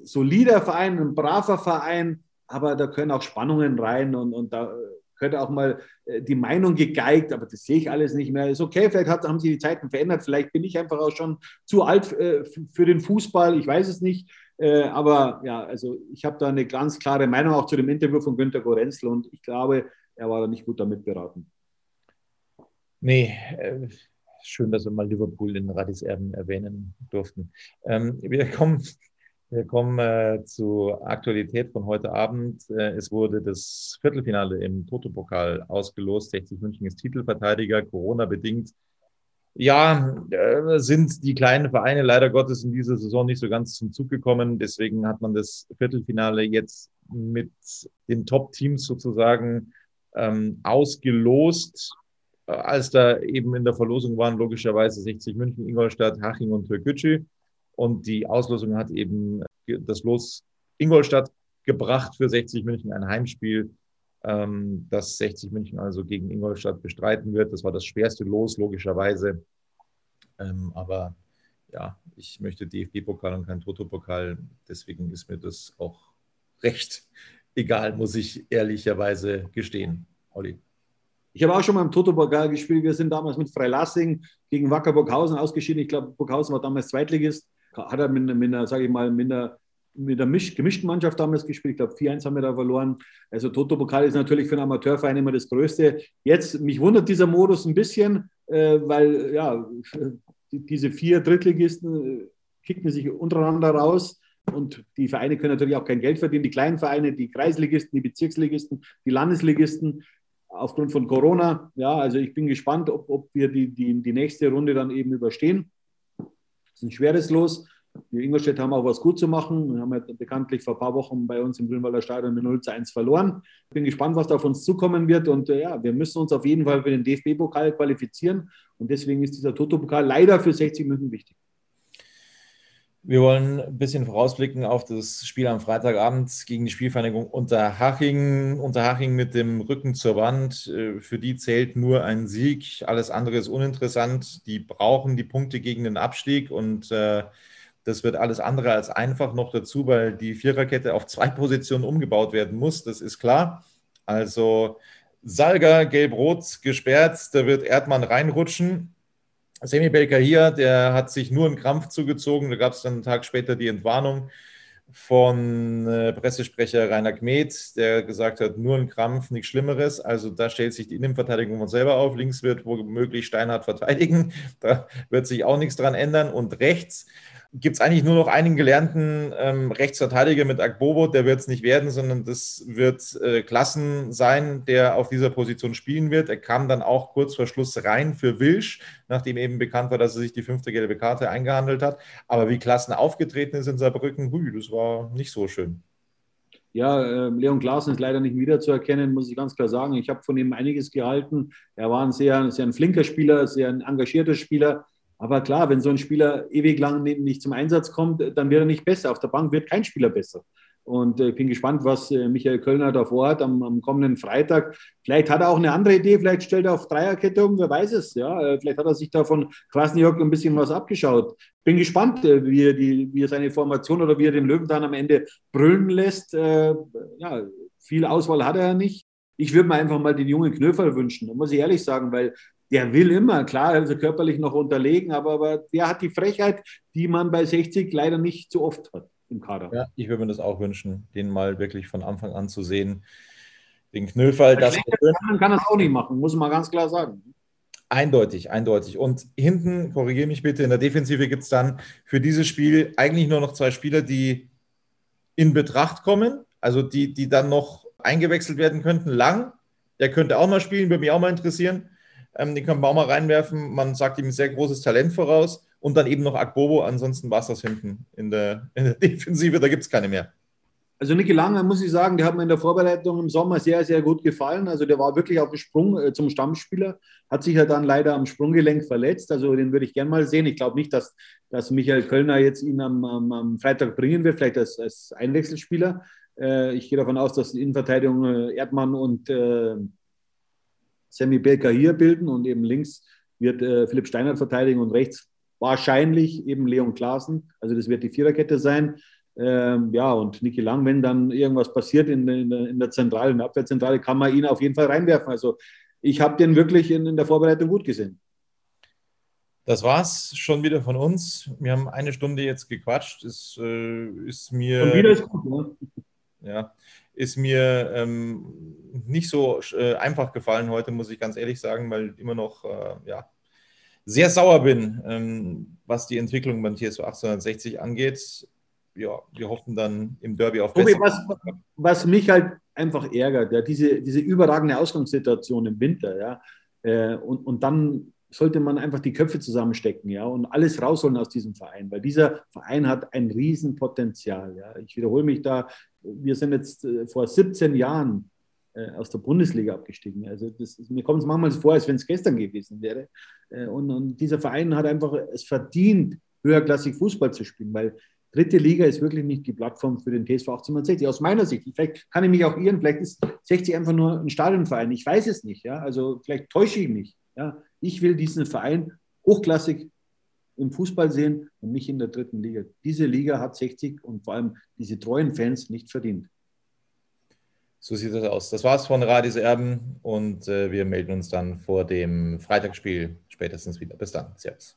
solider Verein, ein braver Verein, aber da können auch Spannungen rein und, und da könnte auch mal äh, die Meinung gegeigt, aber das sehe ich alles nicht mehr. Ist okay, vielleicht hat, haben sich die Zeiten verändert, vielleicht bin ich einfach auch schon zu alt äh, für den Fußball, ich weiß es nicht. Äh, aber ja, also ich habe da eine ganz klare Meinung auch zu dem Interview von Günter Gorenzel und ich glaube, er war da nicht gut damit beraten. Nee, äh, schön, dass wir mal Liverpool in Radis Erben erwähnen durften. Ähm, wir kommen wir kommen äh, zur Aktualität von heute Abend. Äh, es wurde das Viertelfinale im Toto-Pokal ausgelost. 60 München ist Titelverteidiger, Corona-bedingt. Ja, äh, sind die kleinen Vereine leider Gottes in dieser Saison nicht so ganz zum Zug gekommen. Deswegen hat man das Viertelfinale jetzt mit den Top-Teams sozusagen ähm, ausgelost. Äh, als da eben in der Verlosung waren, logischerweise 60 München, Ingolstadt, Haching und Türkgücü. Und die Auslosung hat eben das Los Ingolstadt gebracht für 60 München, ein Heimspiel, ähm, das 60 München also gegen Ingolstadt bestreiten wird. Das war das schwerste Los, logischerweise. Ähm, aber ja, ich möchte DFB-Pokal und kein Toto-Pokal. Deswegen ist mir das auch recht egal, muss ich ehrlicherweise gestehen. Olli. Ich habe auch schon mal im Toto-Pokal gespielt. Wir sind damals mit Freilassing gegen Wacker Burghausen ausgeschieden. Ich glaube, Burghausen war damals Zweitligist hat er mit, mit einer, sage ich mal, mit einer mit der Misch, gemischten Mannschaft damals gespielt. Ich glaube, 4-1 haben wir da verloren. Also Toto-Pokal ist natürlich für einen Amateurverein immer das Größte. Jetzt, mich wundert dieser Modus ein bisschen, äh, weil ja, diese vier Drittligisten äh, kicken sich untereinander raus. Und die Vereine können natürlich auch kein Geld verdienen. Die kleinen Vereine, die Kreisligisten, die Bezirksligisten, die Landesligisten aufgrund von Corona. Ja, also ich bin gespannt, ob, ob wir die, die, die nächste Runde dann eben überstehen. Ist ein schweres Los. Die Ingolstädter haben auch was gut zu machen. Wir haben ja bekanntlich vor ein paar Wochen bei uns im Grünwalder Stadion mit 0 zu 1 verloren. Ich bin gespannt, was da auf uns zukommen wird. Und äh, ja, wir müssen uns auf jeden Fall für den DFB-Pokal qualifizieren. Und deswegen ist dieser Toto-Pokal leider für 60 Minuten wichtig. Wir wollen ein bisschen vorausblicken auf das Spiel am Freitagabend gegen die Spielvereinigung Unterhaching. Unterhaching mit dem Rücken zur Wand. Äh, für die zählt nur ein Sieg. Alles andere ist uninteressant. Die brauchen die Punkte gegen den Abstieg und äh, das wird alles andere als einfach noch dazu, weil die Viererkette auf zwei Positionen umgebaut werden muss. Das ist klar. Also Salga, gelb-rot gesperrt. Da wird Erdmann reinrutschen. Semi Belker hier, der hat sich nur einen Krampf zugezogen. Da gab es dann einen Tag später die Entwarnung von äh, Pressesprecher Rainer Kmet, der gesagt hat, nur ein Krampf, nichts Schlimmeres. Also da stellt sich die Innenverteidigung von selber auf. Links wird womöglich Steinhardt verteidigen. Da wird sich auch nichts dran ändern. Und rechts gibt es eigentlich nur noch einen gelernten ähm, Rechtsverteidiger mit Agbobo. Der wird es nicht werden, sondern das wird äh, Klassen sein, der auf dieser Position spielen wird. Er kam dann auch kurz vor Schluss rein für Wilsch, nachdem eben bekannt war, dass er sich die fünfte gelbe Karte eingehandelt hat. Aber wie Klassen aufgetreten ist in Saarbrücken, hui, das war nicht so schön. Ja, äh, Leon Klaassen ist leider nicht wiederzuerkennen, muss ich ganz klar sagen. Ich habe von ihm einiges gehalten. Er war ein sehr, sehr ein flinker Spieler, sehr ein engagierter Spieler aber klar, wenn so ein Spieler ewig lang nicht zum Einsatz kommt, dann wird er nicht besser. Auf der Bank wird kein Spieler besser. Und ich äh, bin gespannt, was äh, Michael Kölner da vorhat am, am, kommenden Freitag. Vielleicht hat er auch eine andere Idee, vielleicht stellt er auf Dreierkette um, wer weiß es. Ja? Äh, vielleicht hat er sich da von Kwasniok ein bisschen was abgeschaut. Bin gespannt, wie er, die, wie er seine Formation oder wie er den Löwen dann am Ende brüllen lässt. Ja, viel Auswahl hat er ja nicht. Ich würde mir einfach mal den jungen Knöfer wünschen, muss ich ehrlich sagen, weil der will immer, klar, also körperlich noch unterlegen, aber, aber der hat die Frechheit, die man bei 60 leider nicht so oft hat im Kader. Ja, ich würde mir das auch wünschen, den mal wirklich von Anfang an zu sehen. Den Knöferl, das. Man kann das auch nicht machen, muss man ganz klar sagen. Eindeutig, eindeutig. Und hinten, korrigiere mich bitte, in der Defensive gibt es dann für dieses Spiel eigentlich nur noch zwei Spieler, die in Betracht kommen, also die, die dann noch eingewechselt werden könnten. Lang, der könnte auch mal spielen, würde mich auch mal interessieren. Ähm, den kann mal reinwerfen. Man sagt ihm ein sehr großes Talent voraus. Und dann eben noch Akbobo. Ansonsten war es das hinten in der, in der Defensive. Da gibt es keine mehr. Also Niki Lange, muss ich sagen, der hat mir in der Vorbereitung im Sommer sehr, sehr gut gefallen. Also der war wirklich auf dem Sprung äh, zum Stammspieler, hat sich ja dann leider am Sprunggelenk verletzt. Also den würde ich gerne mal sehen. Ich glaube nicht, dass, dass Michael Kölner jetzt ihn am, am, am Freitag bringen wird, vielleicht als, als Einwechselspieler. Äh, ich gehe davon aus, dass die Innenverteidigung äh, Erdmann und äh, Sammy Belka hier bilden und eben links wird äh, Philipp Steinert verteidigen und rechts wahrscheinlich eben Leon Klaassen. Also das wird die Viererkette sein. Ähm, ja, und Niki Lang, wenn dann irgendwas passiert in, in, der, in der Zentrale, in der Abwehrzentrale, kann man ihn auf jeden Fall reinwerfen. Also ich habe den wirklich in, in der Vorbereitung gut gesehen. Das war's schon wieder von uns. Wir haben eine Stunde jetzt gequatscht. Es äh, ist mir. Und wieder ist gut, ne? Ja, ist mir ähm, nicht so äh, einfach gefallen heute, muss ich ganz ehrlich sagen, weil ich immer noch äh, ja, sehr sauer bin, ähm, was die Entwicklung beim TSV 1860 angeht. Ja, wir hoffen dann im Derby auf Tobi, was, was mich halt einfach ärgert, ja, diese, diese überragende Ausgangssituation im Winter, ja, äh, und, und dann sollte man einfach die Köpfe zusammenstecken, ja, und alles rausholen aus diesem Verein, weil dieser Verein hat ein Riesenpotenzial, ja. Ich wiederhole mich da, wir sind jetzt äh, vor 17 Jahren äh, aus der Bundesliga abgestiegen. Also das, mir kommt es manchmal vor, als wenn es gestern gewesen wäre. Äh, und, und, dieser Verein hat einfach es verdient, höherklassig Fußball zu spielen, weil dritte Liga ist wirklich nicht die Plattform für den TSV 1860, aus meiner Sicht. Vielleicht kann ich mich auch irren, vielleicht ist 60 einfach nur ein Stadionverein. Ich weiß es nicht. Ja? Also vielleicht täusche ich mich. Ja? Ich will diesen Verein hochklassig im Fußball sehen und nicht in der dritten Liga. Diese Liga hat 60 und vor allem diese treuen Fans nicht verdient. So sieht das aus. Das war's von Radis Erben und äh, wir melden uns dann vor dem Freitagsspiel spätestens wieder. Bis dann. Servus.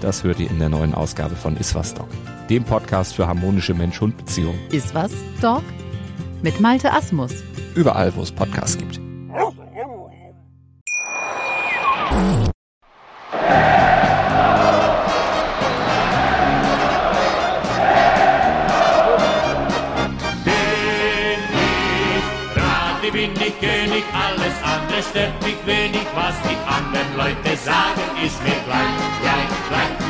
das hört ihr in der neuen Ausgabe von Iswas Dog, dem Podcast für harmonische Mensch-Hund-Beziehungen. Iswas Dog? Mit Malte Asmus. Überall, wo es Podcasts gibt. Bin ich Radi, bin ich König, alles andere stört mich wenig, was die anderen Leute sagen, ist mir gleich, gleich, gleich.